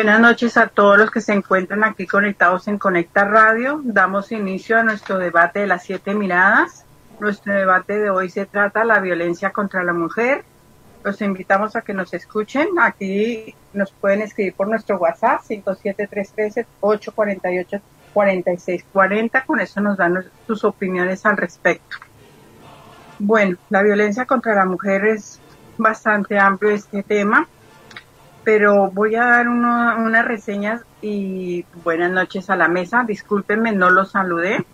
Buenas noches a todos los que se encuentran aquí conectados en Conecta Radio. Damos inicio a nuestro debate de las siete miradas. Nuestro debate de hoy se trata la violencia contra la mujer. Los invitamos a que nos escuchen. Aquí nos pueden escribir por nuestro WhatsApp 57313-848-4640. Con eso nos dan sus opiniones al respecto. Bueno, la violencia contra la mujer es bastante amplio este tema, pero voy a dar unas reseñas y buenas noches a la mesa. Discúlpenme, no los saludé.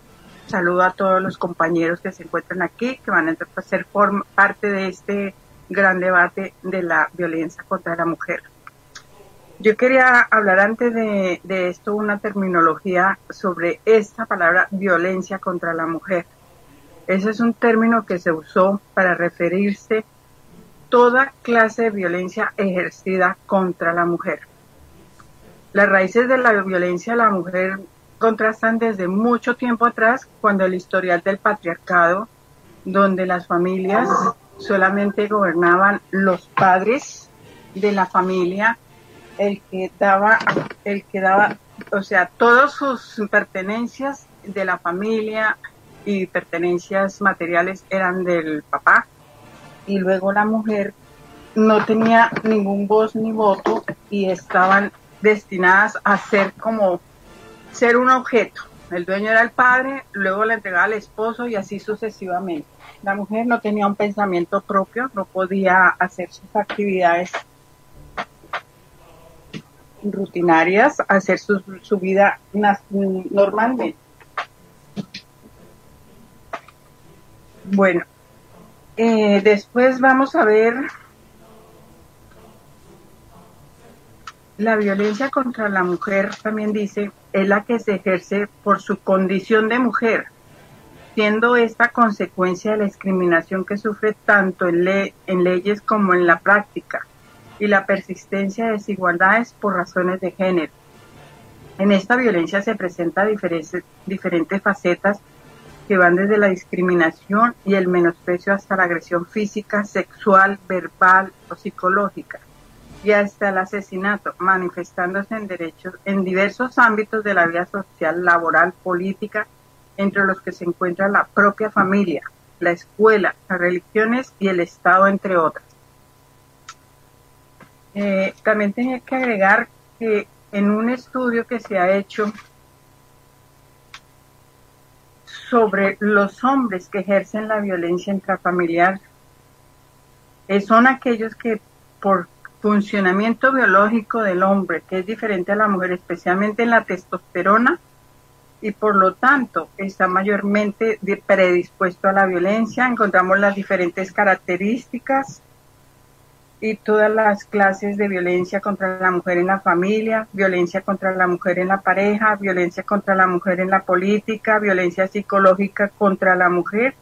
Saludo a todos los compañeros que se encuentran aquí, que van a ser parte de este gran debate de la violencia contra la mujer. Yo quería hablar antes de, esto una terminología sobre esta palabra violencia contra la mujer. Ese es un término que se usó para referirse toda clase de violencia ejercida contra la mujer. Las raíces de la violencia a la mujer contrastan desde mucho tiempo atrás, cuando el historial del patriarcado, donde las familias solamente gobernaban los padres de la familia, el que daba, el que daba, o sea, todas sus pertenencias de la familia, y pertenencias materiales eran del papá y luego la mujer no tenía ningún voz ni voto y estaban destinadas a ser como ser un objeto. El dueño era el padre, luego le entregaba al esposo y así sucesivamente. La mujer no tenía un pensamiento propio, no podía hacer sus actividades rutinarias, hacer su, su vida normalmente. Bueno, eh, después vamos a ver la violencia contra la mujer, también dice, es la que se ejerce por su condición de mujer, siendo esta consecuencia de la discriminación que sufre tanto en, en leyes como en la práctica y la persistencia de desigualdades por razones de género. En esta violencia se presentan diferentes, diferentes facetas que van desde la discriminación y el menosprecio hasta la agresión física, sexual, verbal o psicológica, y hasta el asesinato, manifestándose en derechos en diversos ámbitos de la vida social, laboral, política, entre los que se encuentra la propia familia, la escuela, las religiones y el Estado, entre otras. Eh, también tenía que agregar que en un estudio que se ha hecho sobre los hombres que ejercen la violencia intrafamiliar eh, son aquellos que por funcionamiento biológico del hombre, que es diferente a la mujer, especialmente en la testosterona, y por lo tanto está mayormente predispuesto a la violencia. Encontramos las diferentes características y todas las clases de violencia contra la mujer en la familia, violencia contra la mujer en la pareja, violencia contra la mujer en la política, violencia psicológica contra la mujer,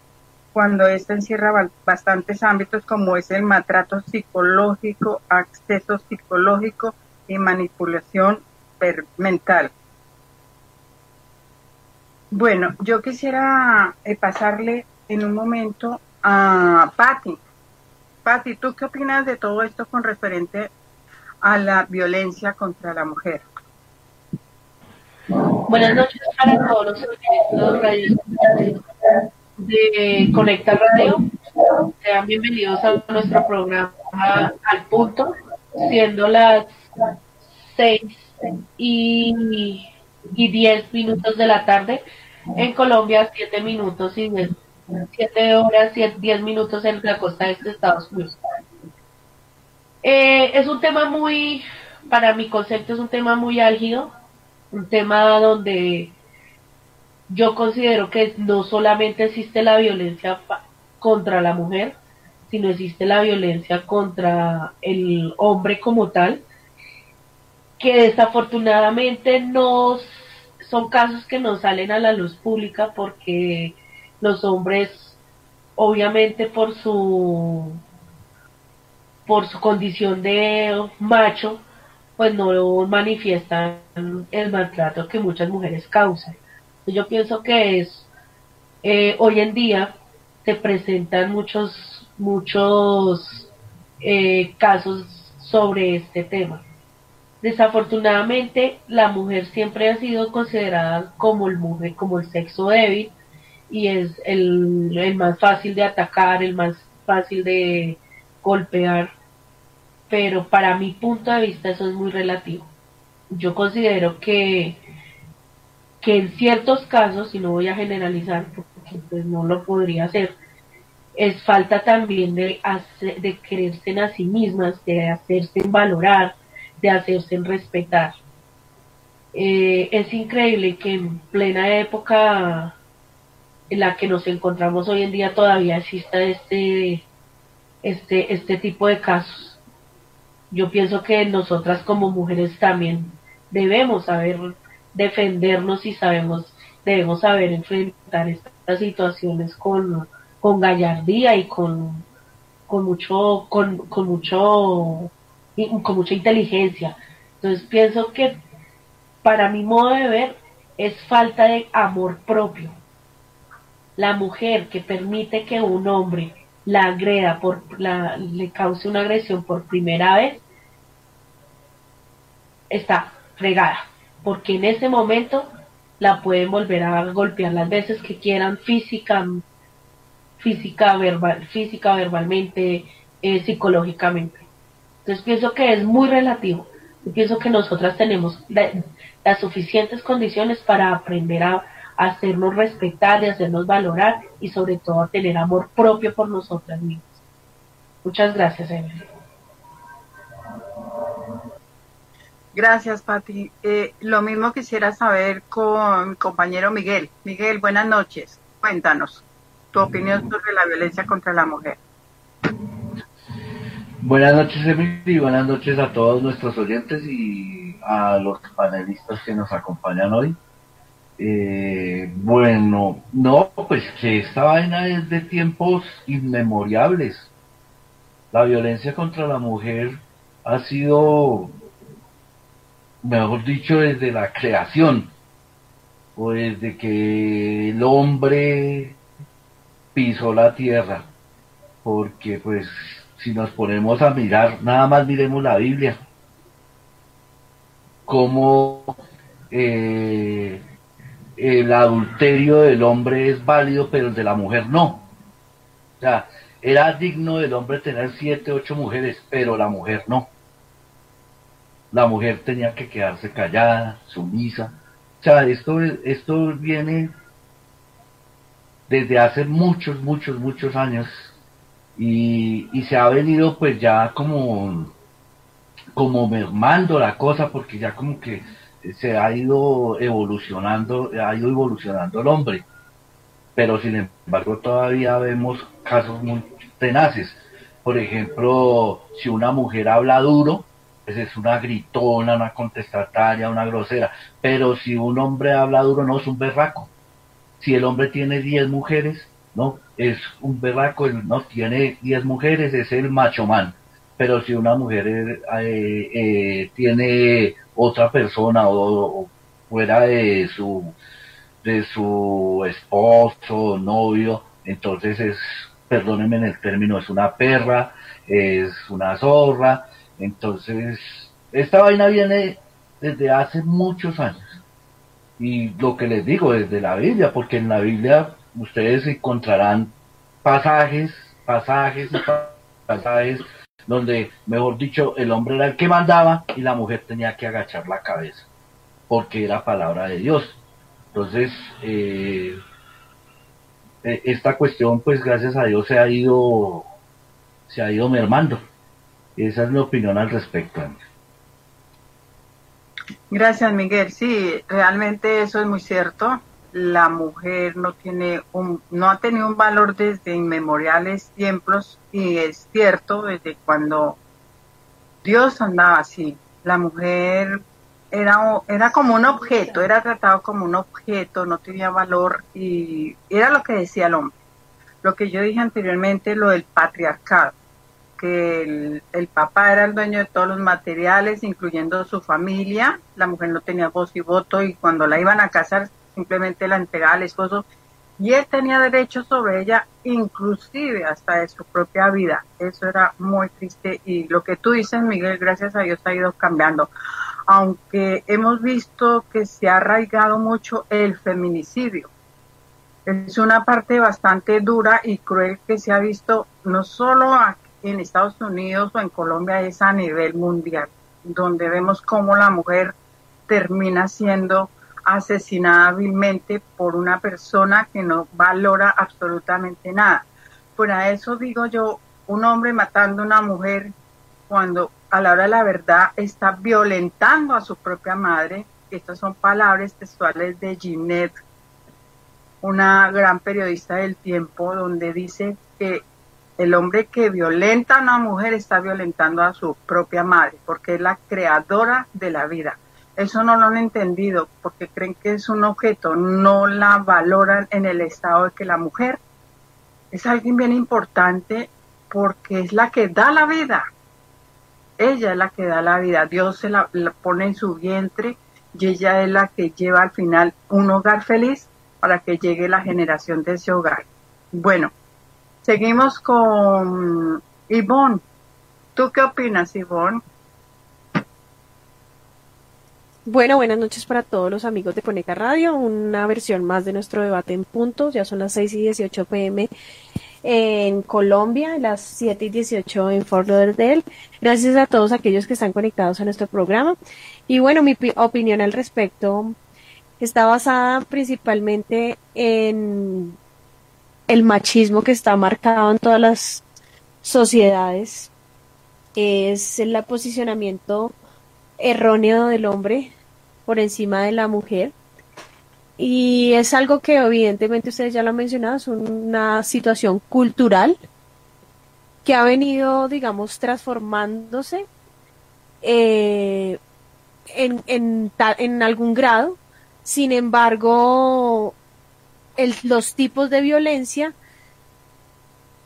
cuando esta encierra bastantes ámbitos como es el maltrato psicológico, acceso psicológico y manipulación mental. Bueno, yo quisiera eh, pasarle en un momento a Patti Pati, ¿tú qué opinas de todo esto con referente a la violencia contra la mujer? Buenas noches para todos los radios de Conecta Radio. Sean bienvenidos a nuestro programa al punto, siendo las seis y, y diez minutos de la tarde. En Colombia, siete minutos y 7 horas y 10 minutos en la costa este de Estados Unidos. Eh, es un tema muy, para mi concepto, es un tema muy álgido, un tema donde yo considero que no solamente existe la violencia contra la mujer, sino existe la violencia contra el hombre como tal, que desafortunadamente no son casos que no salen a la luz pública porque los hombres, obviamente por su por su condición de macho, pues no manifiestan el maltrato que muchas mujeres causan. Yo pienso que es eh, hoy en día se presentan muchos muchos eh, casos sobre este tema. Desafortunadamente, la mujer siempre ha sido considerada como el, mujer, como el sexo débil y es el, el más fácil de atacar, el más fácil de golpear, pero para mi punto de vista eso es muy relativo. Yo considero que, que en ciertos casos, y no voy a generalizar porque pues no lo podría hacer, es falta también de, de creerse en a sí mismas, de hacerse valorar, de hacerse respetar. Eh, es increíble que en plena época en la que nos encontramos hoy en día todavía exista este, este, este tipo de casos. Yo pienso que nosotras como mujeres también debemos saber defendernos y sabemos, debemos saber enfrentar estas situaciones con, con gallardía y con, con mucho, con, con mucho con mucha inteligencia. Entonces pienso que para mi modo de ver es falta de amor propio. La mujer que permite que un hombre la agreda por la, le cause una agresión por primera vez está fregada, porque en ese momento la pueden volver a golpear las veces que quieran física, física verbal, física verbalmente, eh, psicológicamente. Entonces pienso que es muy relativo. Yo pienso que nosotras tenemos las suficientes condiciones para aprender a, hacernos respetar y hacernos valorar y sobre todo a tener amor propio por nosotras mismas. Muchas gracias, Evelyn. Gracias, Pati. Eh, lo mismo quisiera saber con mi compañero Miguel. Miguel, buenas noches. Cuéntanos tu opinión sobre la violencia contra la mujer. Buenas noches, Emily, buenas noches a todos nuestros oyentes y a los panelistas que nos acompañan hoy. Eh, bueno, no, pues que esta vaina es de tiempos inmemorables. La violencia contra la mujer ha sido, mejor dicho, desde la creación, o desde que el hombre pisó la tierra, porque pues si nos ponemos a mirar, nada más miremos la Biblia, cómo eh, el adulterio del hombre es válido, pero el de la mujer no. O sea, era digno del hombre tener siete, ocho mujeres, pero la mujer no. La mujer tenía que quedarse callada, sumisa. O sea, esto, esto viene desde hace muchos, muchos, muchos años y, y se ha venido pues ya como, como mermando la cosa porque ya como que se ha ido evolucionando, ha ido evolucionando el hombre. Pero sin embargo todavía vemos casos muy tenaces. Por ejemplo, si una mujer habla duro, pues es una gritona, una contestataria, una grosera. Pero si un hombre habla duro, no es un berraco. Si el hombre tiene 10 mujeres, no, es un berraco, no tiene 10 mujeres, es el macho man. Pero si una mujer eh, eh, tiene otra persona o, fuera de su de su esposo, novio, entonces es, perdónenme en el término, es una perra, es una zorra, entonces esta vaina viene desde hace muchos años. Y lo que les digo, desde la Biblia, porque en la Biblia ustedes encontrarán pasajes, pasajes, pasajes, donde, mejor dicho, el hombre era el que mandaba y la mujer tenía que agachar la cabeza, porque era palabra de Dios. Entonces, eh, e, esta cuestión, pues gracias a Dios se ha ido, se ha ido mermando. Esa es mi opinión al respecto. Gracias, Miguel. Sí, realmente eso es muy cierto la mujer no tiene un, no ha tenido un valor desde inmemoriales tiempos y es cierto desde cuando Dios andaba así. La mujer era, era como un objeto, era tratado como un objeto, no tenía valor y era lo que decía el hombre. Lo que yo dije anteriormente, lo del patriarcado, que el, el papá era el dueño de todos los materiales, incluyendo su familia, la mujer no tenía voz y voto y cuando la iban a casar simplemente la entregaba al esposo y él tenía derecho sobre ella, inclusive hasta de su propia vida. Eso era muy triste y lo que tú dices, Miguel, gracias a Dios ha ido cambiando. Aunque hemos visto que se ha arraigado mucho el feminicidio. Es una parte bastante dura y cruel que se ha visto no solo en Estados Unidos o en Colombia, es a nivel mundial, donde vemos cómo la mujer termina siendo asesinada por una persona que no valora absolutamente nada. Por eso digo yo, un hombre matando a una mujer cuando a la hora de la verdad está violentando a su propia madre. Estas son palabras textuales de Ginette, una gran periodista del tiempo, donde dice que el hombre que violenta a una mujer está violentando a su propia madre, porque es la creadora de la vida. Eso no lo han entendido porque creen que es un objeto, no la valoran en el estado de que la mujer es alguien bien importante porque es la que da la vida. Ella es la que da la vida. Dios se la, pone en su vientre y ella es la que lleva al final un hogar feliz para que llegue la generación de ese hogar. Bueno, seguimos con Ivonne. ¿Tú qué opinas, Ivonne? Bueno, buenas noches para todos los amigos de Conecta Radio, una versión más de nuestro debate en puntos, ya son las 6 y 18 pm en Colombia, las 7 y 18 en Fort Lauderdale. Gracias a todos aquellos que están conectados a nuestro programa. Y bueno, mi opinión al respecto está basada principalmente en el machismo que está marcado en todas las sociedades. Es el posicionamiento erróneo del hombre por encima de la mujer. Y es algo que evidentemente ustedes ya lo han mencionado, es una situación cultural que ha venido, digamos, transformándose eh, en, en, en, algún grado. Sin embargo, los tipos de violencia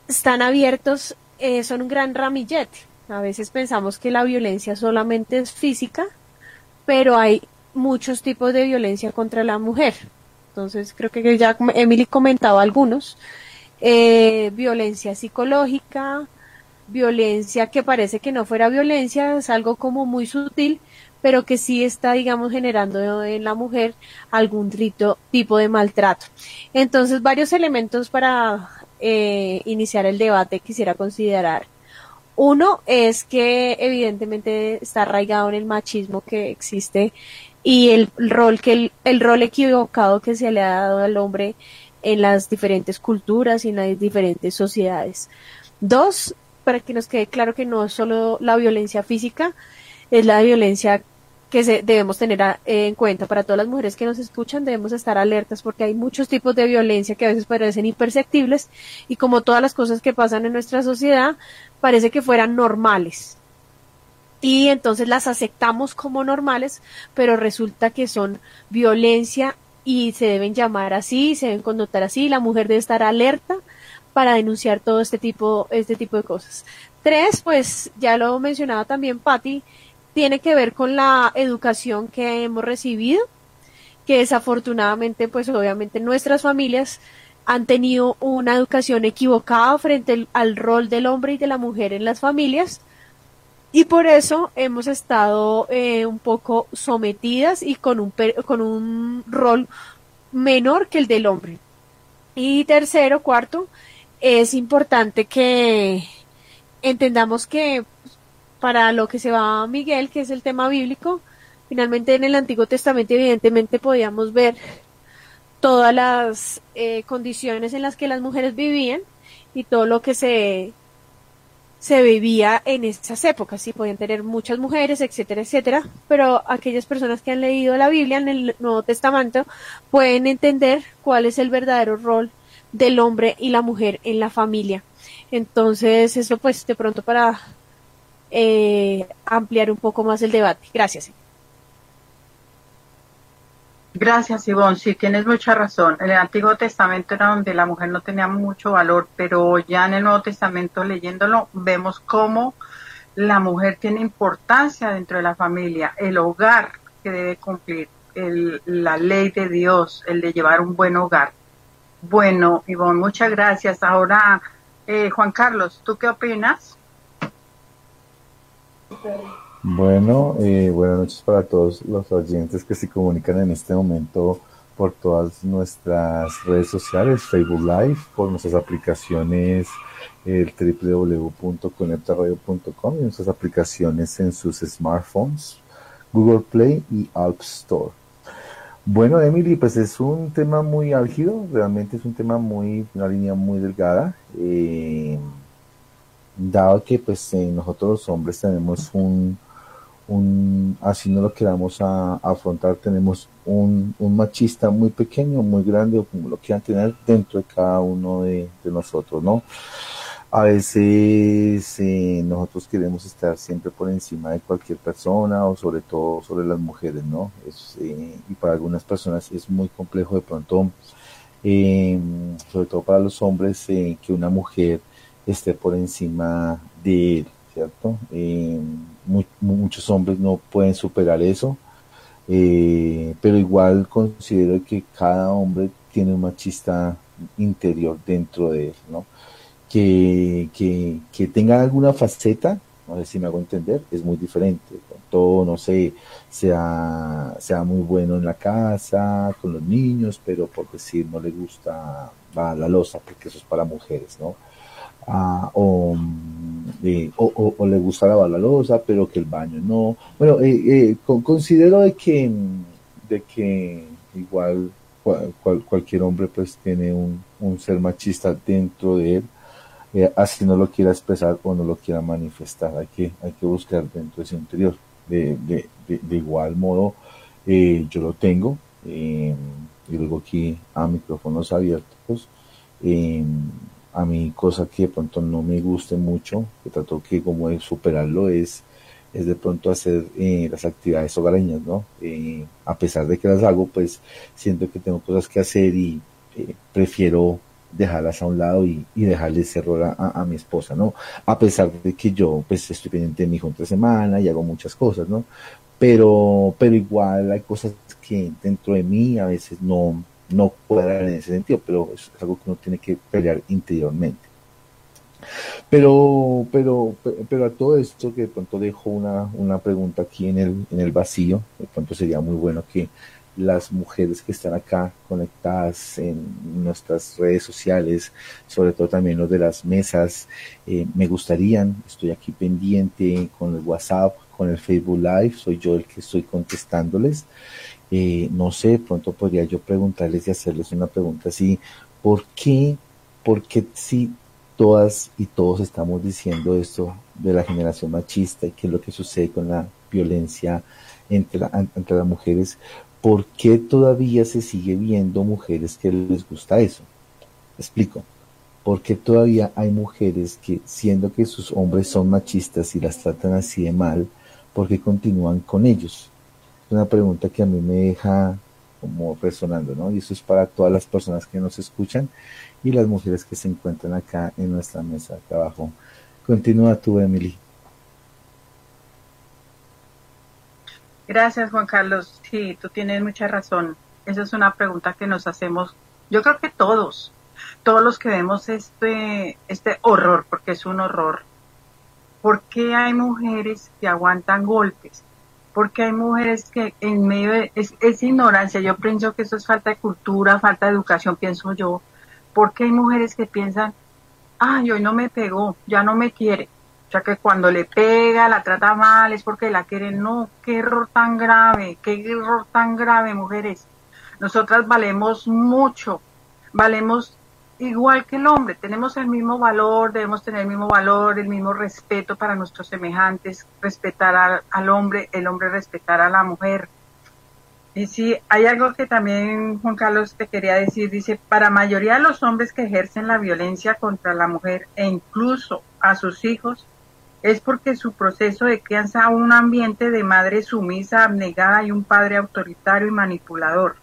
están abiertos, eh, son un gran ramillete. A veces pensamos que la violencia solamente es física, pero hay muchos tipos de violencia contra la mujer. Entonces, creo que ya Emily comentaba algunos. Eh, violencia psicológica, violencia que parece que no fuera violencia, es algo como muy sutil, pero que sí está, digamos, generando en la mujer algún tipo de maltrato. Entonces, varios elementos para eh, iniciar el debate quisiera considerar. Uno es que evidentemente está arraigado en el machismo que existe y el rol que el, rol equivocado que se le ha dado al hombre en las diferentes culturas y en las diferentes sociedades. Dos, para que nos quede claro que no es solo la violencia física, es la violencia que se, debemos tener en cuenta. Para todas las mujeres que nos escuchan debemos estar alertas porque hay muchos tipos de violencia que a veces parecen imperceptibles y como todas las cosas que pasan en nuestra sociedad parece que fueran normales y entonces las aceptamos como normales, pero resulta que son violencia y se deben llamar así, se deben connotar así, la mujer debe estar alerta para denunciar todo este tipo, este tipo de cosas. Tres, pues ya lo mencionaba también Patti, tiene que ver con la educación que hemos recibido, que desafortunadamente, pues obviamente nuestras familias han tenido una educación equivocada frente al rol del hombre y de la mujer en las familias, y por eso hemos estado eh, un poco sometidas y con un, con un rol menor que el del hombre. Y tercero, cuarto, es importante que entendamos que para lo que se va Miguel, que es el tema bíblico, finalmente en el Antiguo Testamento evidentemente podíamos ver todas las eh, condiciones en las que las mujeres vivían y todo lo que se se vivía en esas épocas, sí, podían tener muchas mujeres, etcétera, etcétera, pero aquellas personas que han leído la Biblia en el Nuevo Testamento pueden entender cuál es el verdadero rol del hombre y la mujer en la familia. Entonces, eso pues de pronto para eh, ampliar un poco más el debate. Gracias. Gracias, Ivonne. Sí, tienes mucha razón. En el Antiguo Testamento era donde la mujer no tenía mucho valor, pero ya en el Nuevo Testamento, leyéndolo, vemos cómo la mujer tiene importancia dentro de la familia, el hogar que debe cumplir, la ley de Dios, el de llevar un buen hogar. Bueno, Ivonne, muchas gracias. Ahora, eh, Juan Carlos, ¿tú qué opinas? Bueno, eh, buenas noches para todos los oyentes que se comunican en este momento por todas nuestras redes sociales, Facebook Live, por nuestras aplicaciones, el www.conectaradio.com y nuestras aplicaciones en sus smartphones, Google Play y App Store. Bueno, Emily, pues es un tema muy álgido, realmente es un tema muy, una línea muy delgada, eh, dado que pues eh, nosotros los hombres tenemos un, un, así no lo queramos afrontar, tenemos un, un, machista muy pequeño, muy grande, o como lo quieran tener dentro de cada uno de, nosotros, ¿no? a veces eh, nosotros queremos estar siempre por encima de cualquier persona o sobre todo sobre las mujeres, ¿no? Eh, y para algunas personas es muy complejo de pronto, eh, sobre todo para los hombres, que una mujer esté por encima de él, ¿cierto? muchos hombres no pueden superar eso, pero igual considero que cada hombre tiene un machista interior dentro de él, ¿no? que, que, que tenga alguna faceta, no sé si me hago entender, es muy diferente. Todo, no sé, sea, sea muy bueno en la casa, con los niños, pero por decir no le gusta va la losa, porque eso es para mujeres, ¿no? Ah, o, eh, o, o, le gusta la losa, pero que el baño no. Bueno, eh, eh, considero de que, de que igual cual, cualquier hombre pues tiene un, un ser machista dentro de él eh, así no lo quiera expresar o no lo quiera manifestar. Hay que, hay que buscar dentro de ese interior. De, de, de, igual modo, eh, yo lo tengo, eh, y luego aquí a micrófonos abiertos. A mí cosa que de pronto no me guste mucho, que trato que como de superarlo es, es de pronto hacer las actividades hogareñas, ¿no? a pesar de que las hago, pues siento que tengo cosas que hacer y prefiero dejarlas a un lado y, y dejarle ese rol a, mi esposa, ¿no? A pesar de que yo, pues, estoy pendiente de mi hijo entre semana y hago muchas cosas, ¿no? Pero, pero igual hay cosas que dentro de mí a veces no, no cuadran en ese sentido, pero es algo que uno tiene que pelear interiormente. Pero, pero, pero a todo esto que de pronto dejo una, una pregunta aquí en el, en el vacío, de pronto sería muy bueno que las mujeres que están acá conectadas en nuestras redes sociales, sobre todo también los de las mesas, eh, me gustarían, estoy aquí pendiente con el WhatsApp, con el Facebook Live, soy yo el que estoy contestándoles. Eh, no sé, pronto podría yo preguntarles y hacerles una pregunta así, ¿por qué, por qué si todas y todos estamos diciendo esto de la generación machista y qué es lo que sucede con la violencia entre, entre las mujeres? ¿por qué todavía se sigue viendo mujeres que les gusta eso? Explico. ¿Por qué todavía hay mujeres que, siendo que sus hombres son machistas y las tratan así de mal, por qué continúan con ellos? Una pregunta que a mí me deja como resonando, ¿no? Y eso es para todas las personas que nos escuchan y las mujeres que se encuentran acá en nuestra mesa de trabajo. Continúa tú, Emily. Gracias, Juan Carlos. Sí, tú tienes mucha razón. Esa es una pregunta que nos hacemos, yo creo que todos, todos los que vemos este, este horror, porque es un horror. ¿Por qué hay mujeres que aguantan golpes? ¿Por qué hay mujeres que en medio de, es, es ignorancia, yo pienso que eso es falta de cultura, falta de educación, pienso yo. ¿Por qué hay mujeres que piensan, ay, hoy no me pegó, ya no me quiere? O sea que cuando le pega, la trata mal, es porque la quiere. No, qué error tan grave, qué error tan grave, mujeres. Nosotras valemos mucho, valemos igual que el hombre, tenemos el mismo valor, debemos tener el mismo valor, el mismo respeto para nuestros semejantes, respetar al, hombre, el hombre respetar a la mujer. Y sí, hay algo que también Juan Carlos te quería decir, dice, para mayoría de los hombres que ejercen la violencia contra la mujer e incluso a sus hijos, es porque su proceso de crianza un ambiente de madre sumisa, abnegada y un padre autoritario y manipulador.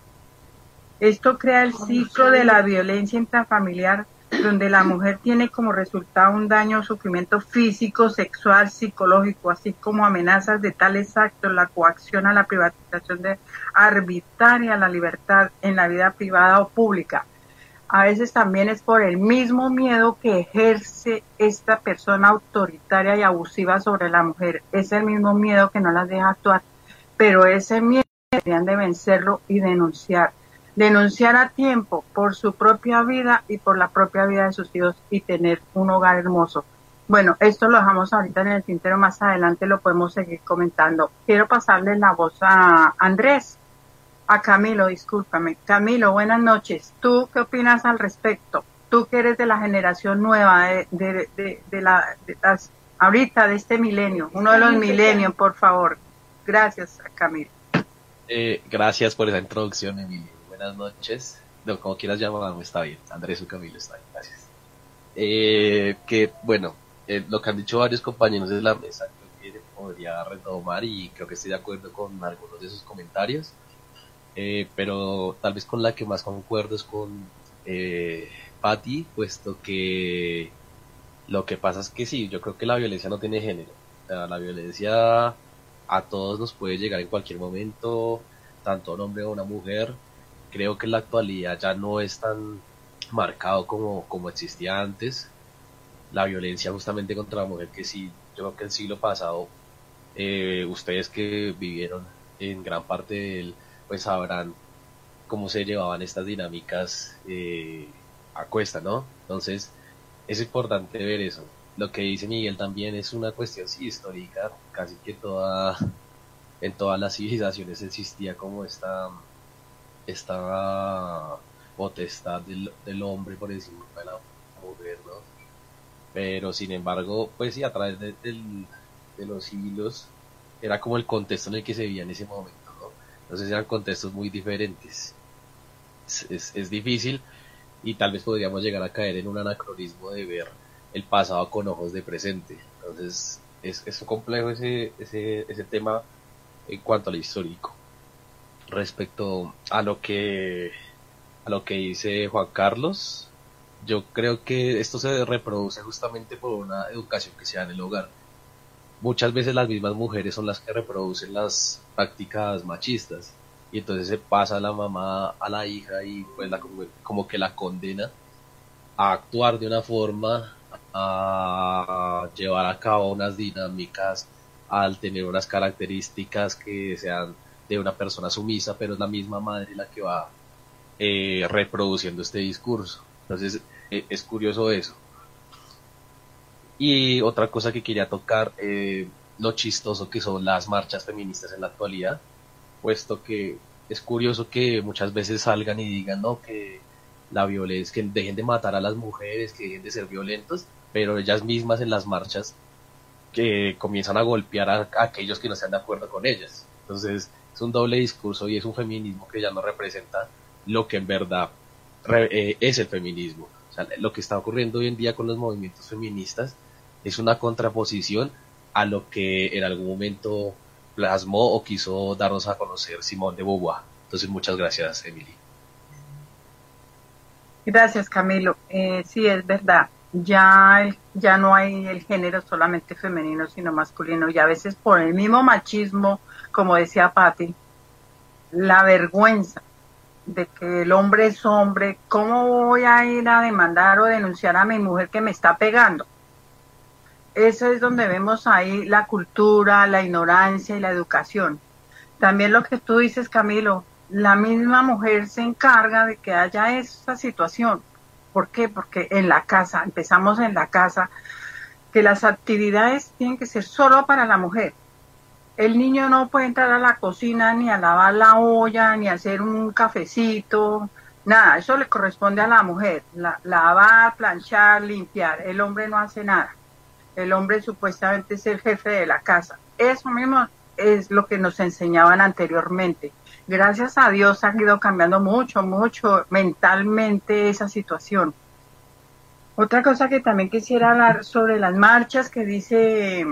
Esto crea el ciclo de la violencia intrafamiliar donde la mujer tiene como resultado un daño o sufrimiento físico, sexual, psicológico, así como amenazas de tales actos, la coacción a la privatización de arbitraria la libertad en la vida privada o pública. a veces también es por el mismo miedo que ejerce esta persona autoritaria y abusiva sobre la mujer. Es el mismo miedo que no las deja actuar, pero ese miedo deberían de vencerlo y denunciar. Denunciar a tiempo por su propia vida y por la propia vida de sus hijos y tener un hogar hermoso. Bueno, esto lo dejamos ahorita en el tintero, más adelante lo podemos seguir comentando. Quiero pasarle la voz a Andrés, a Camilo, discúlpame. Camilo, buenas noches. ¿Tú qué opinas al respecto? Tú que eres de la generación nueva, de, de, de, la, las, ahorita de este milenio, uno de los milenios, por favor. Gracias, Camilo. Eh, gracias por esa introducción, Emilio. Buenas noches. No, como quieras llamarme, está bien. Andrés o Camilo, está bien. Gracias. Eh, que, bueno, eh, lo que han dicho varios compañeros de la mesa, creo que podría retomar y creo que estoy de acuerdo con algunos de sus comentarios. Eh, pero tal vez con la que más concuerdo es con eh, Patty, puesto que lo que pasa es que sí, yo creo que la violencia no tiene género. la violencia a todos nos puede llegar en cualquier momento, tanto a un hombre o a una mujer. Creo que en la actualidad ya no es tan marcado como, como existía antes la violencia justamente contra la mujer, que sí, yo creo que el siglo pasado, eh, ustedes que vivieron en gran parte del, pues sabrán cómo se llevaban estas dinámicas eh, a cuesta, ¿no? Entonces, es importante ver eso. Lo que dice Miguel también es una cuestión sí, histórica, casi que toda, en todas las civilizaciones existía como esta, esta potestad del, del hombre por encima de la mujer, ¿no? Pero sin embargo, pues sí, a través de, los siglos era como el contexto en el que se vivía en ese momento, ¿no? Entonces eran contextos muy diferentes. Es, difícil y tal vez podríamos llegar a caer en un anacronismo de ver el pasado con ojos de presente. Entonces es, es complejo ese, ese, ese tema en cuanto al histórico. Respecto a lo que a lo que dice Juan Carlos, yo creo que esto se reproduce justamente por una educación que se da en el hogar. Muchas veces las mismas mujeres son las que reproducen las prácticas machistas y entonces se pasa la mamá a la hija y pues la, como que la condena a actuar de una forma, a llevar a cabo unas dinámicas, al tener unas características que sean de una persona sumisa, pero es la misma madre la que va eh, reproduciendo este discurso. Entonces, eh, es curioso eso. Y otra cosa que quería tocar, eh, lo chistoso que son las marchas feministas en la actualidad, puesto que es curioso que muchas veces salgan y digan, no, que la violencia, que dejen de matar a las mujeres, que dejen de ser violentos, pero ellas mismas en las marchas que comienzan a golpear a, aquellos que no están de acuerdo con ellas. Entonces es un doble discurso y es un feminismo que ya no representa lo que en verdad eh, es el feminismo lo que está ocurriendo hoy en día con los movimientos feministas es una contraposición a lo que en algún momento plasmó o quiso darnos a conocer Simón de Beauvoir. Entonces, muchas gracias, Emily. Gracias, Camilo. Eh, sí, es verdad. Ya, ya no hay el género solamente femenino, sino masculino. Y a veces por el mismo machismo, como decía Patti, la vergüenza de que el hombre es hombre, ¿cómo voy a ir a demandar o denunciar a mi mujer que me está pegando? Eso es donde vemos ahí la cultura, la ignorancia y la educación. También lo que tú dices, Camilo, la misma mujer se encarga de que haya esa situación. ¿Por qué? Porque en la casa, empezamos en la casa, que las actividades tienen que ser solo para la mujer el niño no puede entrar a la cocina ni a lavar la olla, ni a hacer un cafecito, nada, eso le corresponde a la mujer, lavar, planchar, limpiar, el hombre no hace nada, el hombre supuestamente es el jefe de la casa, eso mismo es lo que nos enseñaban anteriormente. Gracias a Dios ha ido cambiando mucho, mucho mentalmente esa situación. Otra cosa que también quisiera hablar sobre las marchas que dice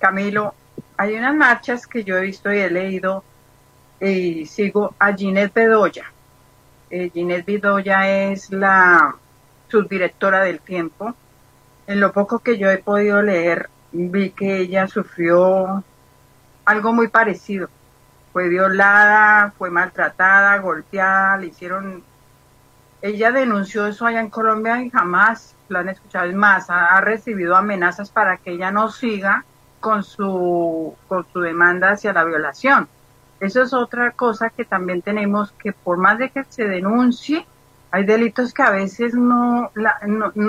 Camilo, hay unas marchas que yo he visto y he leído y sigo a Ginette Bedoya. Eh, Ginette Bedoya es la subdirectora del tiempo. En lo poco que yo he podido leer, vi que ella sufrió algo muy parecido. Fue violada, fue maltratada, golpeada, le hicieron ella denunció eso allá en Colombia y jamás lo han escuchado. Es más, ha, recibido amenazas para que ella no siga con su, con su demanda hacia la violación. Eso es otra cosa que también tenemos que por más de que se denuncie, hay delitos que a veces no,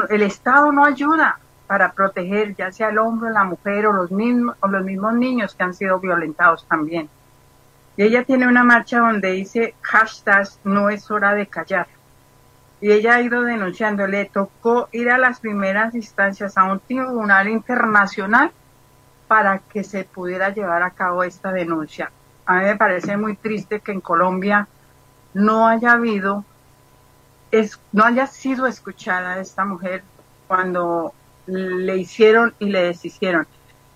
el Estado no ayuda para proteger ya sea el hombre, la mujer o los mismos, o los mismos niños que han sido violentados también. Y ella tiene una marcha donde dice hashtag no es hora de callar. Y ella ha ido denunciando, le tocó ir a las primeras instancias a un tribunal internacional para que se pudiera llevar a cabo esta denuncia. A mí me parece muy triste que en Colombia no haya habido, es, no haya sido escuchada esta mujer cuando le hicieron y le deshicieron.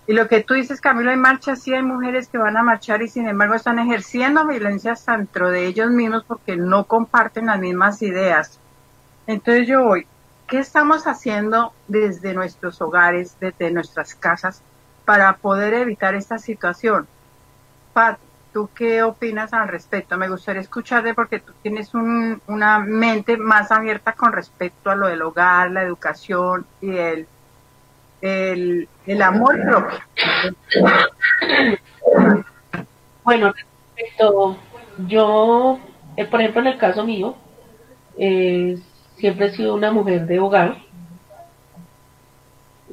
Y lo que tú dices, Camilo, hay marchas, sí hay mujeres que van a marchar y sin embargo están ejerciendo violencias dentro de ellos mismos porque no comparten las mismas ideas. Entonces yo voy, ¿qué estamos haciendo desde nuestros hogares, desde nuestras casas, para poder evitar esta situación? Pat, ¿tú qué opinas al respecto? Me gustaría escucharte porque tú tienes una mente más abierta con respecto a lo del hogar, la educación y el el, el amor propio. Bueno, respecto, yo, eh, por ejemplo, en el caso mío, eh, siempre he sido una mujer de hogar.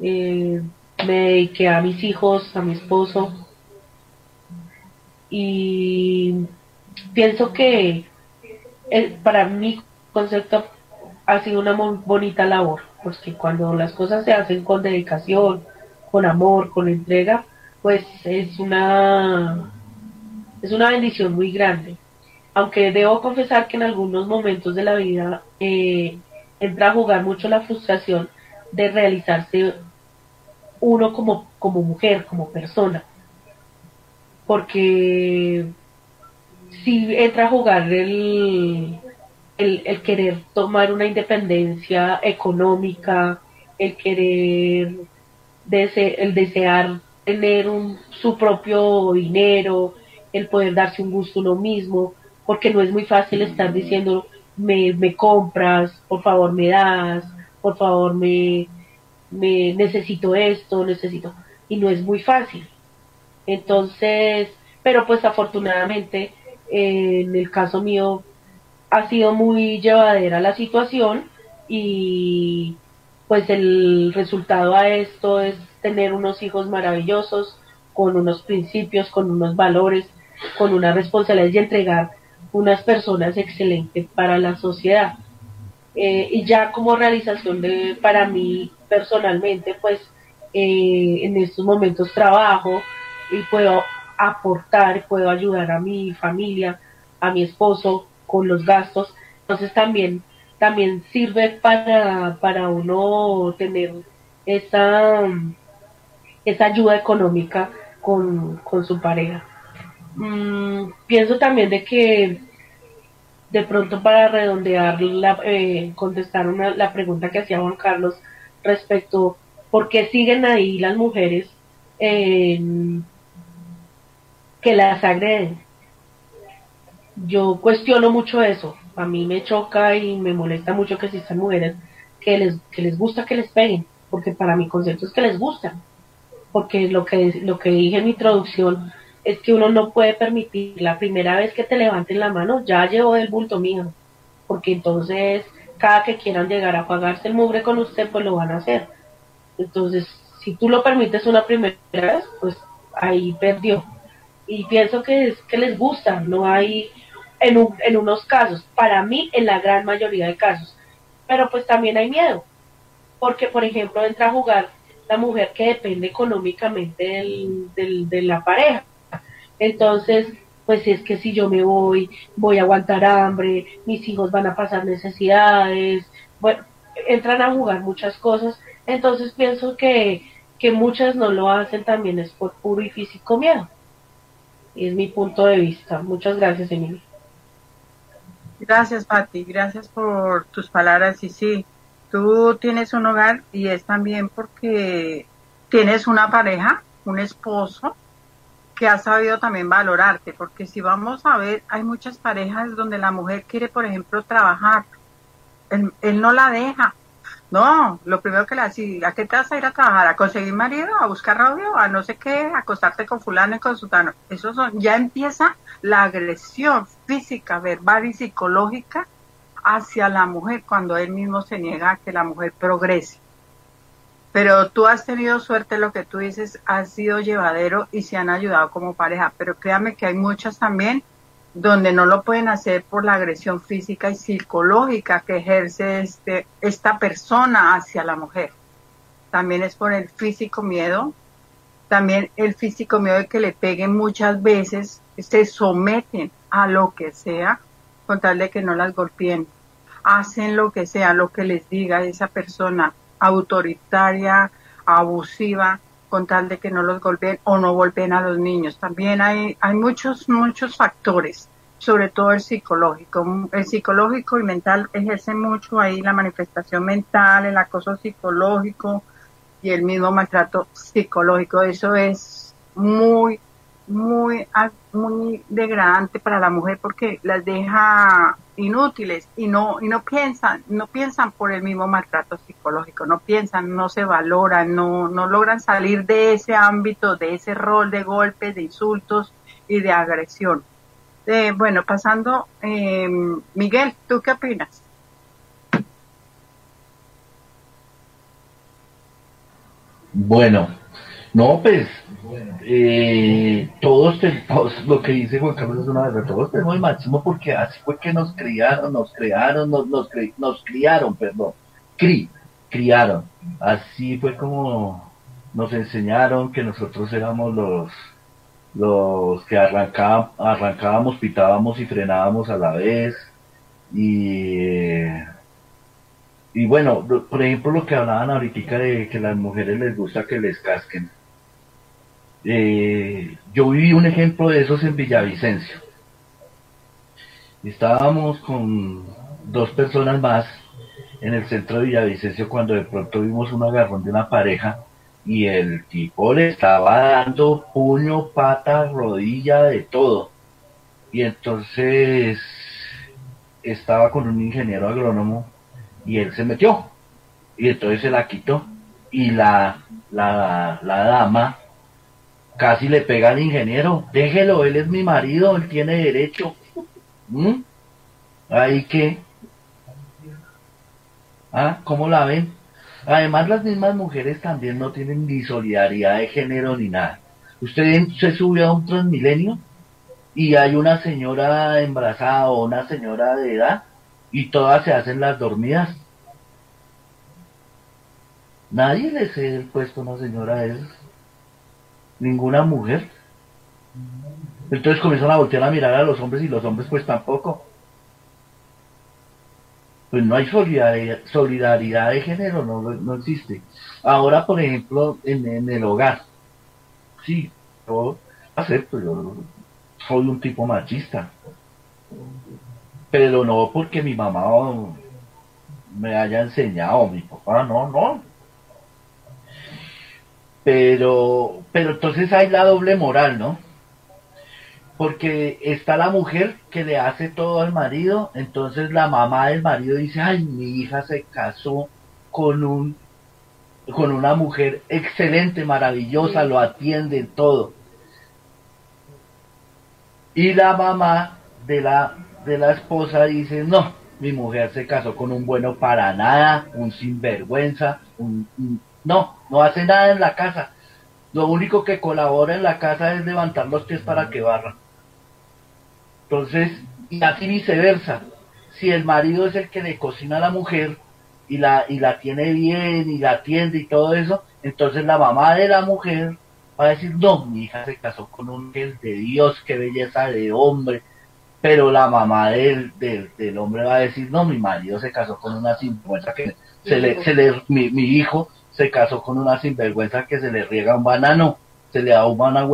Eh, me dediqué a mis hijos, a mi esposo. Y pienso que para mi concepto ha sido una bonita labor porque cuando las cosas se hacen con dedicación, con amor, con entrega, pues es una es una bendición muy grande. Aunque debo confesar que en algunos momentos de la vida eh, entra a jugar mucho la frustración de realizarse uno como, como mujer, como persona. Porque si entra a jugar el, el, querer tomar una independencia económica, el querer, el desear tener un, su propio dinero, el poder darse un gusto uno mismo, porque no es muy fácil estar diciendo, me, me compras, por favor me das, por favor me, me necesito esto, necesito, y no es muy fácil. Entonces, pero pues afortunadamente, en el caso mío, ha sido muy llevadera la situación y pues el resultado a esto es tener unos hijos maravillosos, con unos principios, con unos valores, con una responsabilidad y entregar unas personas excelentes para la sociedad. Eh, y ya como realización de, para mí personalmente, pues eh, en estos momentos trabajo y puedo aportar, puedo ayudar a mi familia, a mi esposo, con los gastos. Entonces también, también sirve para, para uno tener esa, esa ayuda económica con, con su pareja. Mm, pienso también de que de pronto para redondear, la, eh, contestar una, la pregunta que hacía Juan Carlos respecto por qué siguen ahí las mujeres que las agreden yo cuestiono mucho eso. A mí me choca y me molesta mucho que existan mujeres que les, que les gusta que les peguen, porque para mi concepto es que les gustan. Porque lo que, lo que dije en mi introducción es que uno no puede permitir la primera vez que te levanten la mano, ya llevo el bulto mío. Porque entonces, cada que quieran llegar a pagarse el mugre con usted, pues lo van a hacer. Entonces, si tú lo permites una primera vez, pues ahí perdió. Y pienso que es que les gusta, no hay en, en unos casos, para mí en la gran mayoría de casos. Pero pues también hay miedo, porque por ejemplo entra a jugar la mujer que depende económicamente del, de la pareja. Entonces, pues es que si yo me voy, voy a aguantar hambre, mis hijos van a pasar necesidades, bueno, entran a jugar muchas cosas. Entonces pienso que, que muchas no lo hacen también es por puro y físico miedo. Y es mi punto de vista. Muchas gracias, Emilio. Gracias, Pati. Gracias por tus palabras. Y sí, tú tienes un hogar y es también porque tienes una pareja, un esposo que ha sabido también valorarte, porque si vamos a ver, hay muchas parejas donde la mujer quiere, por ejemplo, trabajar él, no la deja. No, lo primero que le hace, ¿a qué te vas a ir a trabajar? ¿A conseguir marido? ¿A buscar radio? ¿A no sé qué? ¿A acostarte con fulano y con sutano? Eso son, ya empieza la agresión física, verbal y psicológica hacia la mujer cuando él mismo se niega a que la mujer progrese. Pero tú has tenido suerte, lo que tú dices ha sido llevadero y se han ayudado como pareja. Pero créame que hay muchas también donde no lo pueden hacer por la agresión física y psicológica que ejerce este, esta persona hacia la mujer. También es por el físico miedo, también el físico miedo de que le peguen muchas veces, se someten a lo que sea con tal de que no las golpeen. Hacen lo que sea, lo que les diga esa persona autoritaria, abusiva, con tal de que no los golpeen o no golpeen a los niños. También hay, hay muchos, muchos factores, sobre todo el psicológico. El psicológico y mental ejerce mucho ahí la manifestación mental, el acoso psicológico y el mismo maltrato psicológico. Eso es muy, muy, muy degradante para la mujer porque las deja inútiles y no y no piensan no piensan por el mismo maltrato psicológico no piensan no se valoran no no logran salir de ese ámbito de ese rol de golpes de insultos y de agresión. Eh, bueno pasando eh, Miguel tú qué opinas bueno no pues eh, todos, tenemos, lo que dice Juan Carlos es una verdad, todos tenemos el máximo porque así fue que nos criaron, nos crearon, nos, nos, nos criaron, perdón, cri, criaron. Así fue como nos enseñaron que nosotros éramos los los que arrancábamos, arrancábamos, pitábamos y frenábamos a la vez. Y, y bueno, por ejemplo, lo que hablaban ahorita de que a las mujeres les gusta que les casquen eh, yo viví un ejemplo de esos en Villavicencio. Estábamos con dos personas más en el centro de Villavicencio cuando de pronto vimos un agarrón de una pareja y el tipo le estaba dando puño, pata, rodilla, de todo. Y entonces estaba con un ingeniero agrónomo y él se metió. Y entonces se la quitó. Y la, la, la dama Casi le pega al ingeniero. Déjelo, él es mi marido, él tiene derecho. ¿Mm? Ahí que. ¿Ah? ¿Cómo la ven? Además, las mismas mujeres también no tienen ni solidaridad de género ni nada. Usted se sube a un transmilenio y hay una señora embarazada o una señora de edad y todas se hacen las dormidas. Nadie le cede el puesto a una señora de esas ninguna mujer. Entonces comienzan a voltear a mirar a los hombres y los hombres pues tampoco. Pues no hay solidaridad, solidaridad de género, no, no existe. Ahora, por ejemplo, en, el hogar, sí, yo acepto, yo soy un tipo machista. Pero no porque mi mamá me haya enseñado, mi papá, no, no. Pero, pero entonces hay la doble moral, ¿no? Porque está la mujer que le hace todo al marido, entonces la mamá del marido dice, ay, mi hija se casó con un con una mujer excelente, maravillosa, lo atiende todo. Y la mamá de la de la esposa dice, no, mi mujer se casó con un bueno para nada, un sinvergüenza, un no, no hace nada en la casa. Lo único que colabora en la casa es levantar los pies para que barra. Entonces, y así viceversa. Si el marido es el que le cocina a la mujer y la, y la tiene bien y la atiende y todo eso, entonces la mamá de la mujer va a decir, no, mi hija se casó con un ángel de Dios, qué belleza de hombre. Pero la mamá del, del, hombre va a decir, no, mi marido se casó con una sinvergüenza que se le, se le, mi, mi hijo se casó con una sinvergüenza que se le riega un banano, se le da un banano.